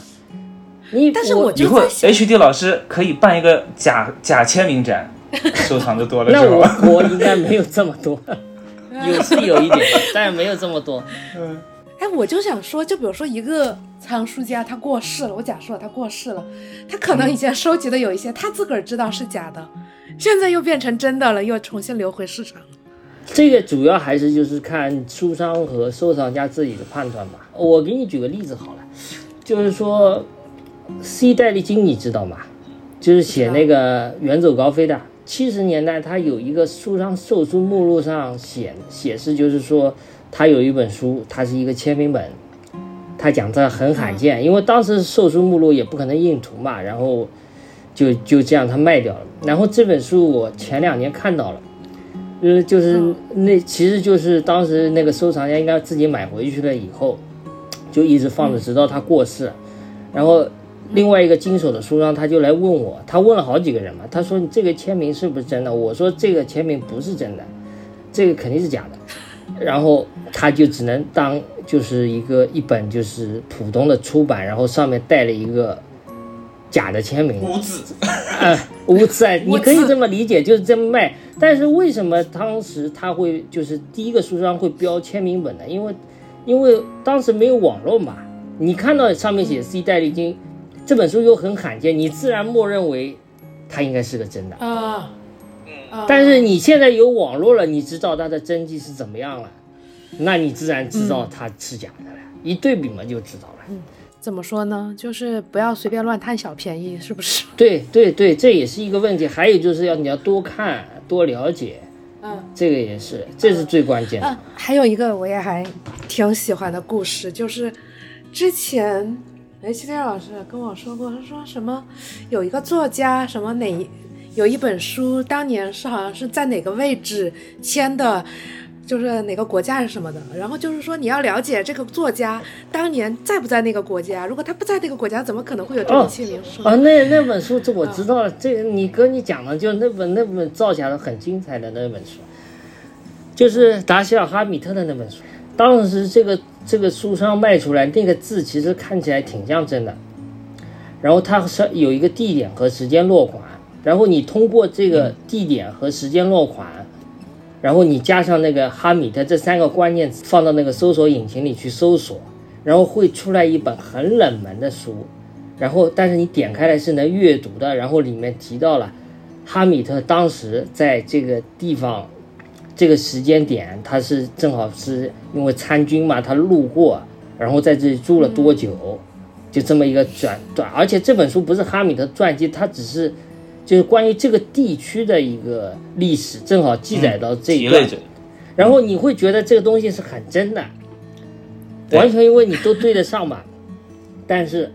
你但是我就在想，HD 老师可以办一个假 (laughs) 假签名展，(laughs) 收藏的多了那之后我，我应该没有这么多，有是有一点，(laughs) 但是没有这么多。嗯哎，我就想说，就比如说一个藏书家他过世了，我假设他过世了，他可能以前收集的有一些他自个儿知道是假的，现在又变成真的了，又重新流回市场。这个主要还是就是看书商和收藏家自己的判断吧。我给你举个例子好了，就是说，C 戴利金你知道吗？就是写那个《远走高飞》的。七十年代，他有一个书商售书目录上显显示，就是说他有一本书，它是一个签名本，他讲这很罕见，因为当时售书目录也不可能印图嘛，然后就就这样他卖掉了。然后这本书我前两年看到了。呃就是那其实就是当时那个收藏家应该自己买回去了以后，就一直放着，直到他过世。然后另外一个经手的书商他就来问我，他问了好几个人嘛，他说你这个签名是不是真的？我说这个签名不是真的，这个肯定是假的。然后他就只能当就是一个一本就是普通的出版，然后上面带了一个假的签名。无字。啊，无字啊，你可以这么理解，就是这么卖。但是为什么当时他会就是第一个书商会标签名本呢？因为因为当时没有网络嘛，你看到上面写 C 戴利金，这本书又很罕见，你自然默认为它应该是个真的。啊，啊但是你现在有网络了，你知道它的真迹是怎么样了，那你自然知道它是假的了，一对比嘛就知道了。嗯怎么说呢？就是不要随便乱贪小便宜，是不是？(laughs) 对对对，这也是一个问题。还有就是要你要多看多了解，嗯这个也是，这是最关键的。啊，还有一个我也还挺喜欢的故事，就是之前 H D 老师跟我说过，他说什么有一个作家什么哪有一本书，当年是好像是在哪个位置签的。就是哪个国家是什么的，然后就是说你要了解这个作家当年在不在那个国家，如果他不在那个国家，怎么可能会有这种签名书呢？啊，那那本书这我知道了，这你跟你讲的就那本那本造假的很精彩的那本书，就是达西尔哈米特的那本书。当时这个这个书上卖出来，那个字其实看起来挺像真的，然后它是有一个地点和时间落款，然后你通过这个地点和时间落款，然后你加上那个哈米特这三个关键词，放到那个搜索引擎里去搜索，然后会出来一本很冷门的书。然后，但是你点开来是能阅读的，然后里面提到了哈米特当时在这个地方，这个时间点，他是正好是因为参军嘛，他路过，然后在这里住了多久，就这么一个转转。而且这本书不是哈米特传记，它只是就是关于这个地区的一个历史，正好记载到这一段然后你会觉得这个东西是很真的，对完全因为你都对得上嘛。但是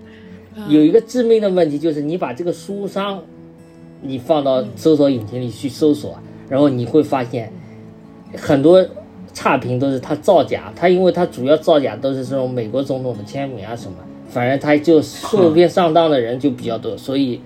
有一个致命的问题，就是你把这个书商，你放到搜索引擎里去搜索，然后你会发现很多差评都是他造假，他因为他主要造假都是这种美国总统的签名啊什么，反正他就受骗上当的人就比较多，所以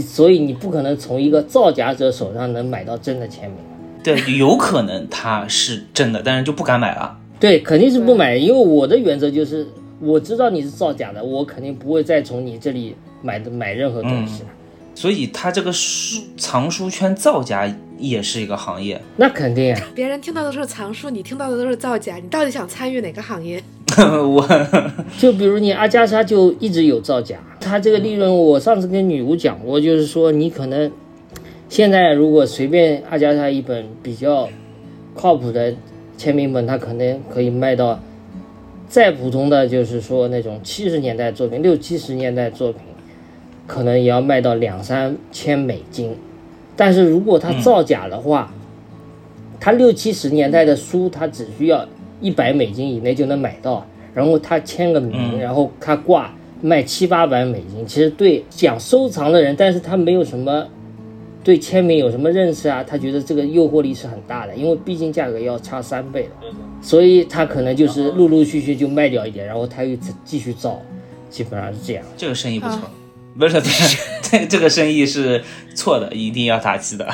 所以你不可能从一个造假者手上能买到真的签名。对，有可能他是真的，但是就不敢买了。对，肯定是不买，因为我的原则就是，我知道你是造假的，我肯定不会再从你这里买的买任何东西嗯。所以他这个书藏书圈造假也是一个行业。那肯定啊，别人听到的都是藏书，你听到的都是造假，你到底想参与哪个行业？(laughs) 我就比如你阿加莎就一直有造假，他这个利润，我上次跟女巫讲过，就是说你可能现在如果随便阿加莎一本比较靠谱的签名本，它可能可以卖到再普通的，就是说那种七十年代作品、六七十年代作品，可能也要卖到两三千美金。但是如果它造假的话，它六七十年代的书，它只需要一百美金以内就能买到，然后他签个名，嗯。然后他挂卖七八百美金，其实对想收藏的人，但是他没有什么对签名有什么认识啊，他觉得这个诱惑力是很大的，因为毕竟价格要差三倍的，所以他可能就是陆陆续续就卖掉一点，然后他又继续造，基本上是这样。这个生意不错。啊，不是这 (laughs) 这个生意是错的，一定要打击的。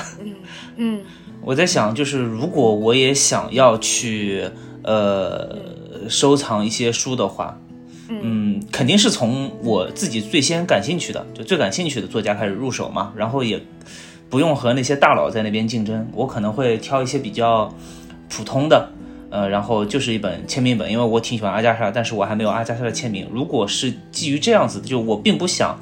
嗯我在想，就是如果我也想要去呃收藏一些书的话，嗯，肯定是从我自己最先感兴趣的，就最感兴趣的作家开始入手嘛，然后也不用和那些大佬在那边竞争，我可能会挑一些比较普通的。呃，然后就是一本签名本，因为我挺喜欢阿加莎，但是我还没有阿加莎的签名。如果是基于这样子的，就我并不想，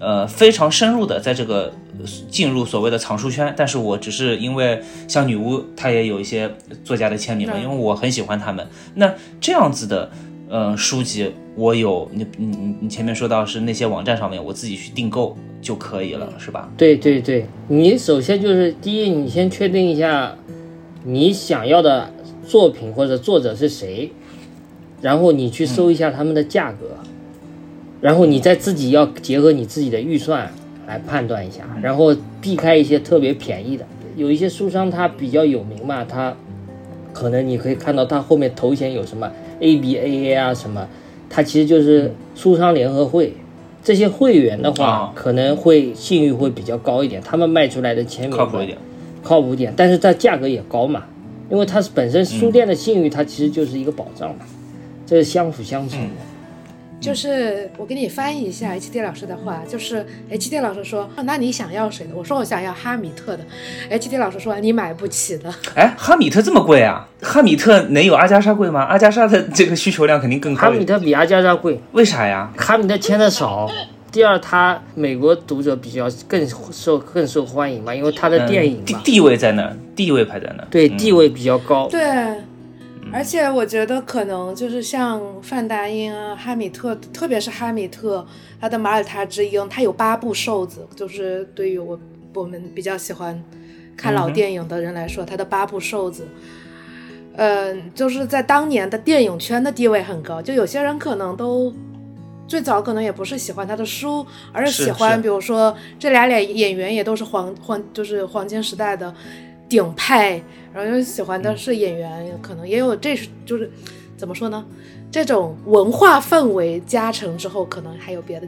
呃，非常深入的在这个呃进入所谓的藏书圈，但是我只是因为像女巫，她也有一些作家的签名嘛，因为我很喜欢他们。那这样子的，呃，书籍我有，你你你你前面说到是那些网站上面我自己去订购就可以了，是吧？对对对，你首先就是第一，你先确定一下你想要的作品或者作者是谁，然后你去搜一下他们的价格，然后你再自己要结合你自己的预算来判断一下，然后避开一些特别便宜的。有一些书商他比较有名嘛，他可能你可以看到他后面头衔有什么 ABAA 啊什么，它其实就是书商联合会。这些会员的话啊，可能会信誉会比较高一点，他们卖出来的签名靠谱一点。靠谱一点，但是它价格也高嘛，因为它是本身书店的信誉，它其实就是一个保障嘛，这是相辅相成的。就是我给你翻译一下 H D 老师的话，就是 H D 老师说，那你想要谁的？我说我想要哈米特的。H D 老师说你买不起的。哎，哈米特这么贵啊？哈米特能有阿加莎贵吗？阿加莎的这个需求量肯定更哈高哈。米特比阿加莎贵，为啥呀？哈米特签的少。第二，他美国读者比较更受更受欢迎嘛，因为他的电影，嗯地地位在那儿，地位排在那对地位比较高。对，而且我觉得可能就是像范达因啊、哈米特，特别是哈米特，他的《马耳他之鹰》，他有八部瘦子，就是对于我我们比较喜欢看老电影的人来说，他的八部瘦子，嗯、就是在当年的电影圈的地位很高。就有些人可能都最早可能也不是喜欢他的书，而是是喜欢，比如说这俩演演员也都是黄黄，就是黄金时代的顶配，然后又喜欢嗯的是演员，可能也有这是就是怎么说呢？这种文化氛围加成之后，可能还有别的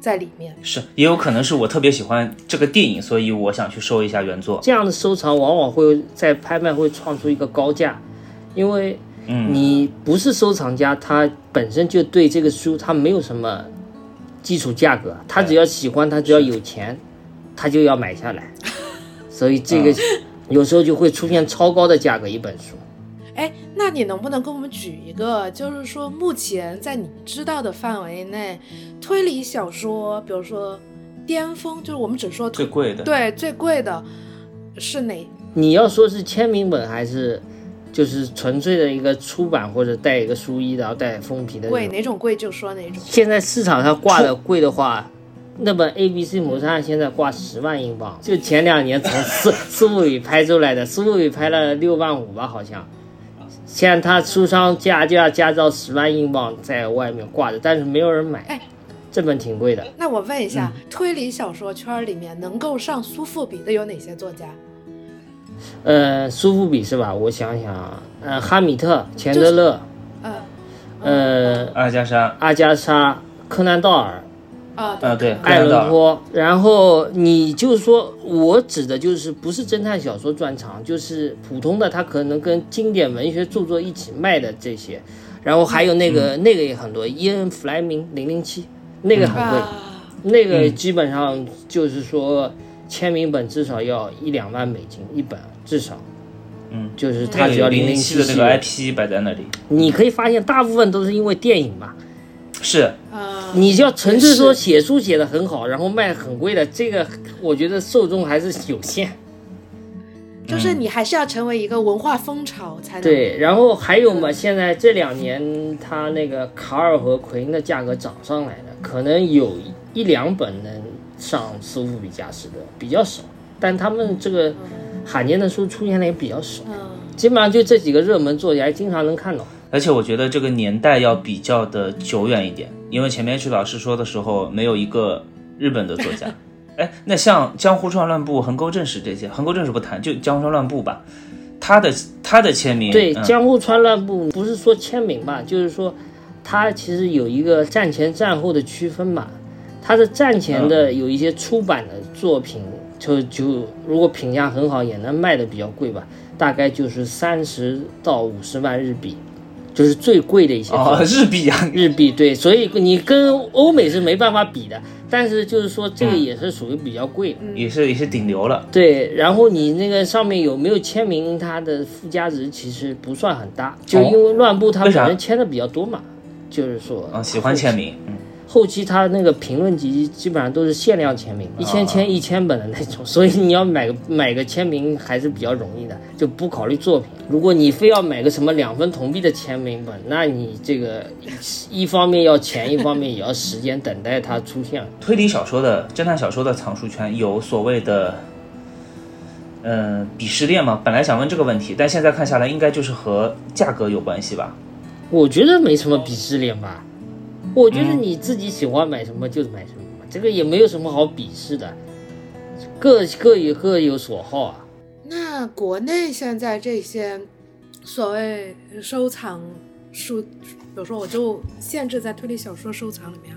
在里面。是，也有可能是我特别喜欢这个电影，所以我想去收一下原作。这样的收藏往往会在拍卖会创出一个高价，因为嗯，你不是收藏家，他本身就对这个书他没有什么基础价格，他只要喜欢，他只要有钱，他就要买下来，所以这个有时候就会出现超高的价格一本书。哎，那你能不能给我们举一个，就是说目前在你知道的范围内，推理小说，比如说巅峰，就是我们只说最贵的，对最贵的是哪？你要说是签名本还是就是纯粹的一个出版或者带一个书衣然后带封皮的贵？哪种贵就说哪种。现在市场上挂的贵的话，那本 A B C 谋杀案现在挂十万英镑，就前两年从苏苏富比拍出来的，苏富比拍了六万五吧，好像。现在他书商加价加到十万英镑在外面挂着，但是没有人买。哎，这本挺贵的。那我问一下，嗯推理小说圈里面能够上苏富比的有哪些作家？呃，苏富比是吧？我想想啊，呃，哈米特、钱德勒，呃呃，阿加莎，阿加莎、柯南道尔、啊啊，对，爱伦坡，然后你就说，我指的就是不是侦探小说专长，就是普通的，他可能跟经典文学著作一起卖的这些，然后还有那个、那个也很多，伊恩·弗莱明零零七，那个很贵，啊，那个基本上就是说签名本至少要一两万美金一本，至少，嗯，就是他只要零零七的那个 IP 摆在那里，你可以发现大部分都是因为电影嘛，是。啊，你要纯粹说写书写的很好，然后卖很贵的，这个我觉得受众还是有限。就是你还是要成为一个文化风潮才能对，然后还有嘛，现在这两年它那个卡尔和奎因的价格涨上来了，可能有一两本能上苏富比价值的比较少，但他们这个罕见的书出现的也比较少，嗯。基本上就这几个热门作家经常能看到。而且我觉得这个年代要比较的久远一点，因为前面 H 老师说的时候，没有一个日本的作家。(laughs) 哎，那像江湖川乱步、横沟正史这些，横沟正史不谈，就江湖川乱步吧，他的他的签名，对，嗯江户川乱步不是说签名吧，就是说他其实有一个战前战后的区分吧。他的战前的有一些出版的作品，就就如果评价很好，也能卖的比较贵吧，大概就是三十到五十万日币，就是最贵的一些作哦，日币啊，(laughs) 日币对，所以你跟欧美是没办法比的，但是就是说这个也是属于比较贵的。也是也是顶流了。对，然后你那个上面有没有签名，它的附加值其实不算很大，就因为乱步它为啥？本身签的比较多嘛，就是说啊，喜欢签名，嗯，后期它那个评论集基本上都是限量签名，一千啊签一千本的那种，(laughs) 所以你要买个买个签名还是比较容易的，就不考虑作品。如果你非要买个什么两分铜币的签名本，那你这个一一方面要钱，一方面也要时间等待它出现。(laughs) 推理小说的侦探小说的藏书圈有所谓的，嗯、鄙视链吗？本来想问这个问题，但现在看下来，应该就是和价格有关系吧？我觉得没什么鄙视链吧，我觉得嗯你自己喜欢买什么就买什么，这个也没有什么好鄙视的，各各有各有所好啊。那国内现在这些所谓收藏书，比如说我就限制在推理小说收藏里面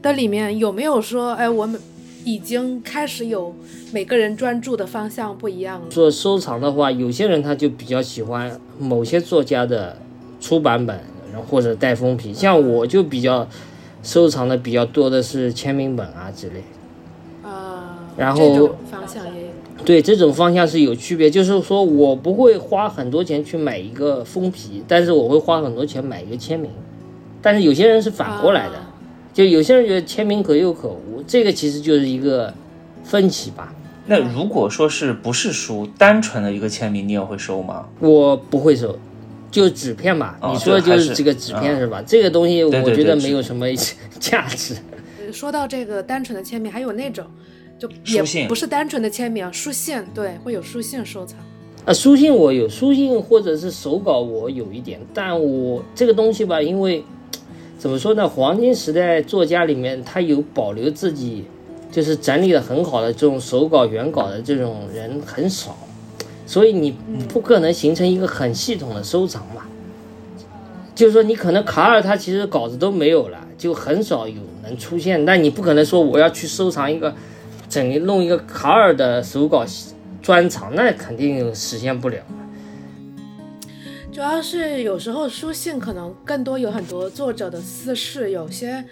的里面，有没有说，哎，我们已经开始有每个人专注的方向不一样了？做收藏的话，有些人他就比较喜欢某些作家的出版本，或者带封皮，像我就比较收藏的比较多的是签名本啊之类。啊、然后方向也有。对这种方向是有区别，就是说我不会花很多钱去买一个封皮，但是我会花很多钱买一个签名。但是有些人是反过来的，啊就有些人觉得签名可有可无，这个其实就是一个分歧吧。那如果说是不是书，单纯的一个签名，你也会收吗？我不会收，就纸片吧。哦你说的就是是这个纸片嗯是吧？这个东西我觉得没有什么 (laughs) 价值。呃说到这个单纯的签名，还有那种，就也书信不是单纯的签名，书信对，会有书信收藏。啊，书信我有，书信或者是手稿我有一点，但我这个东西吧，因为 (tsk) 怎么说呢，黄金时代作家里面他有保留自己，就是整理的很好的这种手稿原稿的这种人很少，所以你不可能形成一个很系统的收藏嘛。就是说，你可能卡尔他其实稿子都没有了，就很少有能出现，那你不可能说我要去收藏一个，整弄一个卡尔的手稿专场，那肯定实现不了。主要是有时候书信可能更多有很多作者的私事，有些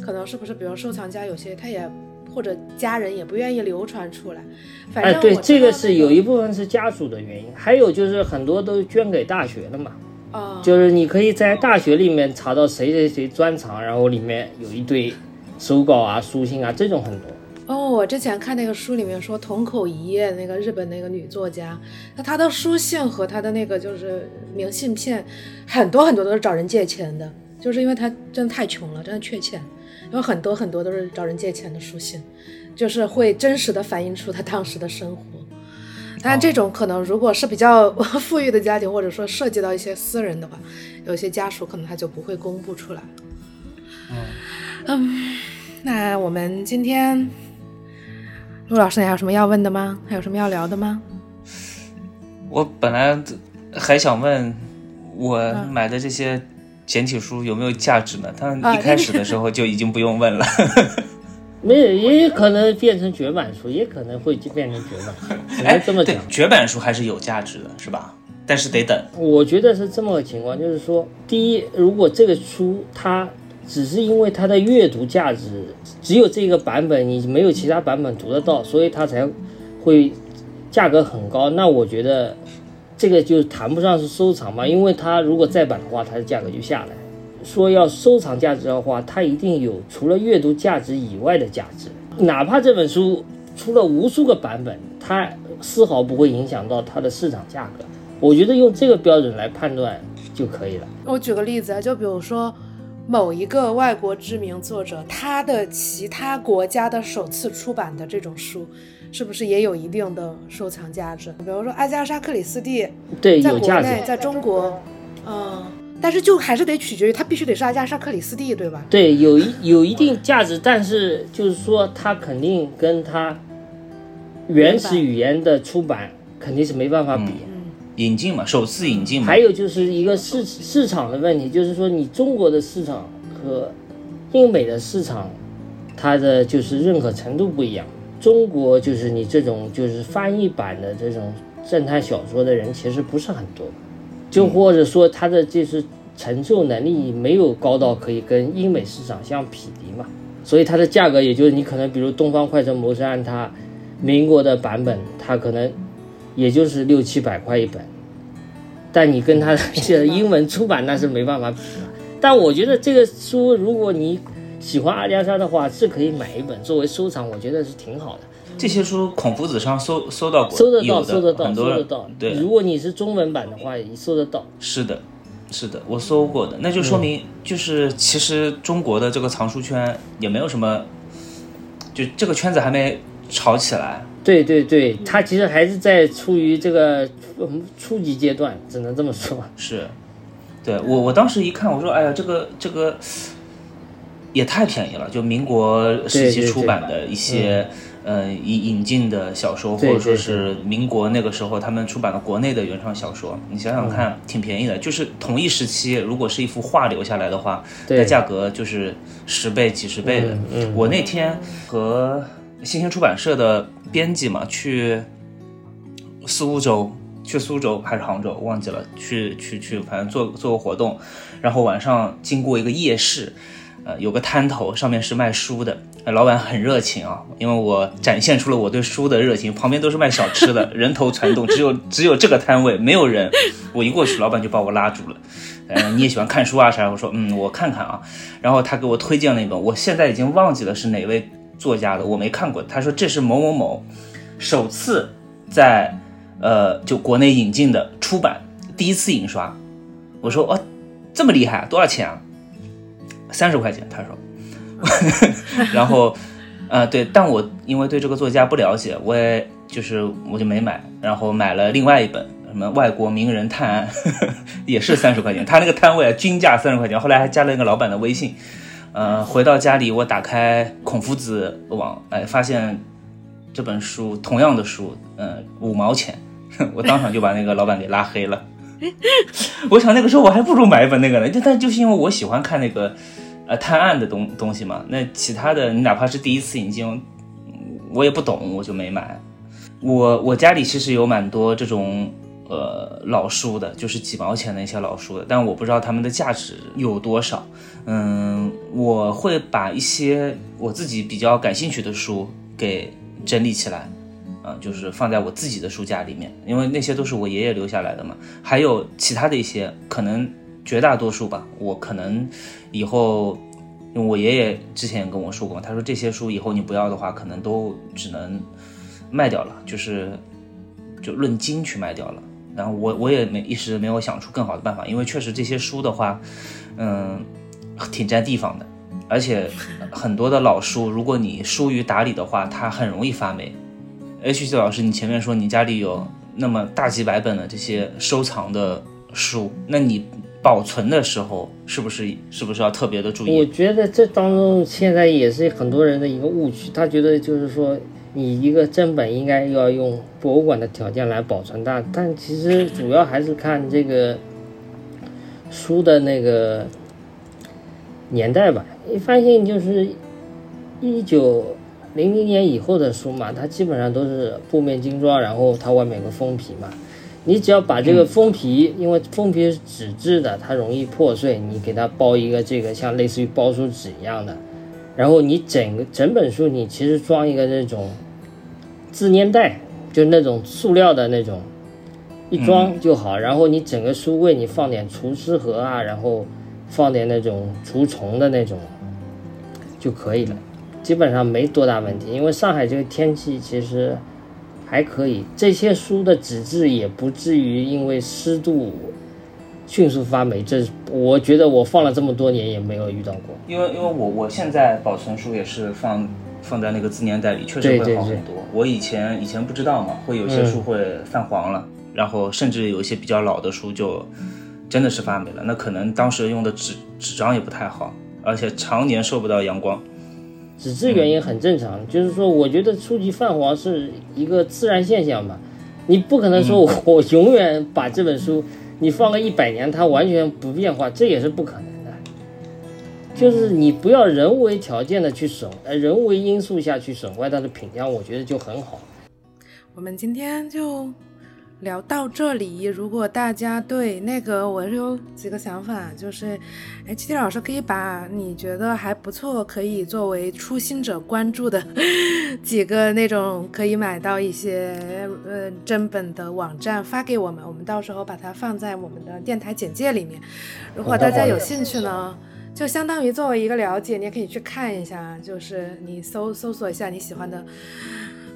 可能是不是，比如收藏家有些他也或者家人也不愿意流传出来。反哎，正我，知对这个是有一部分是家属的原因，还有就是很多都捐给大学了嘛，啊，就是你可以在大学里面查到谁谁谁专长，然后里面有一堆手稿啊、书信啊，这种很多。哦，我之前看那个书里面说樋口一叶那个日本那个女作家，那她的书信和她的那个就是明信片，很多很多都是找人借钱的，就是因为她真的太穷了，真的缺钱，有很多很多都是找人借钱的书信，就是会真实的反映出他当时的生活。但这种可能如果是比较 (laughs) 富裕的家庭，或者说涉及到一些私人的话，有些家属可能他就不会公布出来。嗯，那我们今天陆老师，你还有什么要问的吗？还有什么要聊的吗？我本来还想问，我嗯买的这些简体书有没有价值呢？他啊一开始的时候就已经不用问了。(laughs) 没有，也有可能变成绝版书，也可能会变成绝版书，(laughs) 只能哎，这么讲。，绝版书还是有价值的，是吧？但是得等。我觉得是这么个情况，就是说，第一，如果这个书它只是因为它的阅读价值只有这个版本，你没有其他版本读得到，所以它才会价格很高。那我觉得这个就谈不上是收藏嘛，因为它如果再版的话，它的价格就下来。说要收藏价值的话，它一定有除了阅读价值以外的价值，哪怕这本书出了无数个版本，它丝毫不会影响到它的市场价格。我觉得用这个标准来判断就可以了。我举个例子啊，就比如说某一个外国知名作者，他的其他国家的首次出版的这种书，是不是也有一定的收藏价值？比如说阿加莎·克里斯蒂，对，在国有价值内，。在中国，嗯，但是就还是得取决于它必须得是阿加莎·克里斯蒂，对吧？对，有一有一定价值，但是就是说，它肯定跟它原始语言的出版肯定是没办法比。引进嘛，首次引进嘛还。有就是一个市市场的问题，就是说你中国的市场和英美的市场，它的就是认可程度不一样。中国就是你这种就是翻译版的这种侦探小说的人其实不是很多，就或者说他的就是承受能力没有高到可以跟英美市场相匹敌嘛，所以它的价格也就是你可能比如《东方快车谋杀案》它民国的版本，它可能也就是六七百块一本，但你跟它的 (laughs) 这英文出版那是没办法比。但我觉得这个书，如果你喜欢阿加莎的话，是可以买一本作为收藏，我觉得是挺好的。这些书孔夫子上搜搜到过，搜得到，搜得到，搜得到。对，如果你是中文版的话，也搜得到。是的，是的，我搜过的，那就说明就是其实中国的这个藏书圈也没有什么，就这个圈子还没炒起来。对对对，它其实还是在处于这个嗯初级阶段，只能这么说。是，对我我当时一看，我说，哎呀，这个这个也太便宜了，就民国时期出版的一些。呃，引引进的小说，或者说是民国那个时候他们出版的国内的原创小说，你想想看，挺便宜的。就是同一时期，如果是一幅画留下来的话，那对，价格就是十倍、几十倍的。嗯嗯我那天和新兴出版社的编辑嘛，去苏州，去苏州还是杭州，忘记了，去去去，反正做做个活动，然后晚上经过一个夜市，呃，有个摊头，上面是卖书的。呃老板很热情啊，因为我展现出了我对书的热情。旁边都是卖小吃的，人头攒动，只有只有这个摊位没有人。我一过去，老板就把我拉住了。呃，你也喜欢看书啊啥？我说嗯，我看看啊。然后他给我推荐了一本，我现在已经忘记了是哪位作家的，我没看过。他说这是某某某首次在呃就国内引进的出版，第一次印刷。我说哦，这么厉害，多少钱啊？三十块钱。他说，(laughs) 然后呃，对，但我因为对这个作家不了解，我也就是我就没买，然后买了另外一本什么《外国名人探案》，也是三十块钱，他那个摊位均价三十块钱，后来还加了一个老板的微信。呃，回到家里，我打开孔夫子网，哎，发现这本书同样的书，呃，五毛钱，(laughs) 我当场就把那个老板给拉黑了。(laughs) 我想那个时候我还不如买一本那个呢，就但就是因为我喜欢看那个呃探案的东东西嘛，那其他的你哪怕是第一次引进，我也不懂，我就没买。我我家里其实有蛮多这种呃老书的，就是几毛钱的一些老书的，但我不知道它们的价值有多少。嗯，我会把一些我自己比较感兴趣的书给整理起来，啊，就是放在我自己的书架里面，因为那些都是我爷爷留下来的嘛。还有其他的一些，可能绝大多数吧，我可能以后，因为我爷爷之前也跟我说过，他说这些书以后你不要的话，可能都只能卖掉了，就是就论斤去卖掉了。然后我我也没一时没有想出更好的办法，因为确实这些书的话，嗯。挺占地方的，而且很多的老书，如果你疏于打理的话，它很容易发霉。H G 老师，你前面说你家里有那么大几百本的这些收藏的书，那你保存的时候是不是是不是要特别的注意？我觉得这当中现在也是很多人的一个误区，他觉得就是说你一个正本应该要用博物馆的条件来保存它，但其实主要还是看这个书的那个。年代吧，你发现就是一九零零年以后的书嘛，它基本上都是布面精装，然后它外面有个封皮嘛。你只要把这个封皮，因为封皮是纸质的，它容易破碎，你给它包一个这个像类似于包书纸一样的，然后你整个整本书你其实装一个那种自粘袋，就那种塑料的那种，一装就好。然后你整个书柜你放点除湿盒啊，然后。放点那种除虫的那种就可以了，基本上没多大问题。因为上海这个天气其实还可以，这些书的纸质也不至于因为湿度迅速发霉。这我觉得我放了这么多年也没有遇到过。因为因为我我现在保存书也是放放在那个自粘袋里，确实会好很多。我以前以前不知道嘛，会有些书会泛黄了，然后甚至有一些比较老的书就。真的是发霉了，那可能当时用的纸纸张也不太好，而且常年受不到阳光。纸质原因很正常，就是说，我觉得初级泛黄是一个自然现象吧。你不可能说我永远把这本书你放个一百年，它完全不变化，这也是不可能的。就是你不要人为条件的去损，呃，人为因素下去损坏它的品相，我觉得就很好。我们今天就。聊到这里，如果大家对那个，我是有几个想法，就是，H D 老师可以把你觉得还不错，可以作为初心者关注的 (laughs) 几个那种可以买到一些呃真本的网站发给我们，我们到时候把它放在我们的电台简介里面。如果大家有兴趣呢，就相当于作为一个了解，你也可以去看一下，就是你搜搜索一下你喜欢的。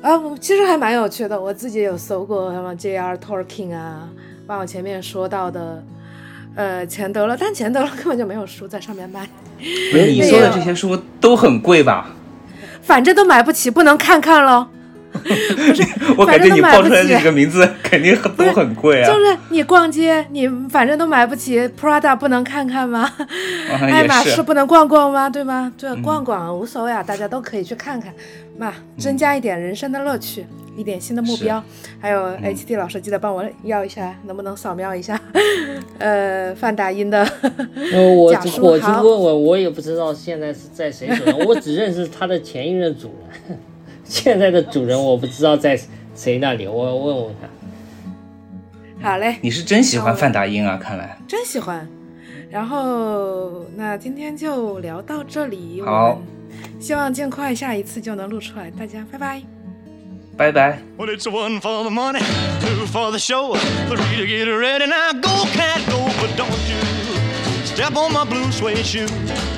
啊，其实还蛮有趣的。我自己有搜过什么 J.R. Tolkien 啊，把我前面说到的，呃，钱德勒，但钱德勒根本就没有书在上面卖。不是你说的这些书都很贵吧？反正都买不起，不能看看喽。不是，(laughs) 我感觉你报出来这几个名字 (laughs) 肯定都很贵啊。就是你逛街，你反正都买不起，Prada 不能看看吗？(laughs) 爱马仕不能逛逛吗？对吗？对，逛逛无所谓啊，大家都可以去看看，嘛，增加一点人生的乐趣，一点新的目标。还有 HD 老师，记得帮我要一下，能不能扫描一下？呃，范大英的我我去问问，我也不知道现在是在谁手上，我只认识他的前一任主人。(laughs) 现在的主人我不知道在谁那里，我问问他。好嘞，你是真喜欢范达英啊？看来真喜欢。然后那今天就聊到这里，好，希望尽快下一次就能录出来，大家拜拜，拜拜。Well, you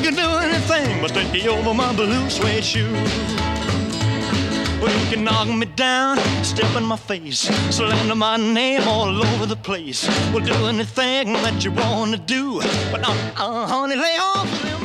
can do anything but take me over my blue suede shoe. Well, you can knock me down, step in my face, slander my name all over the place. Well, do anything that you wanna do, but uh, uh, honey, lay off shoes.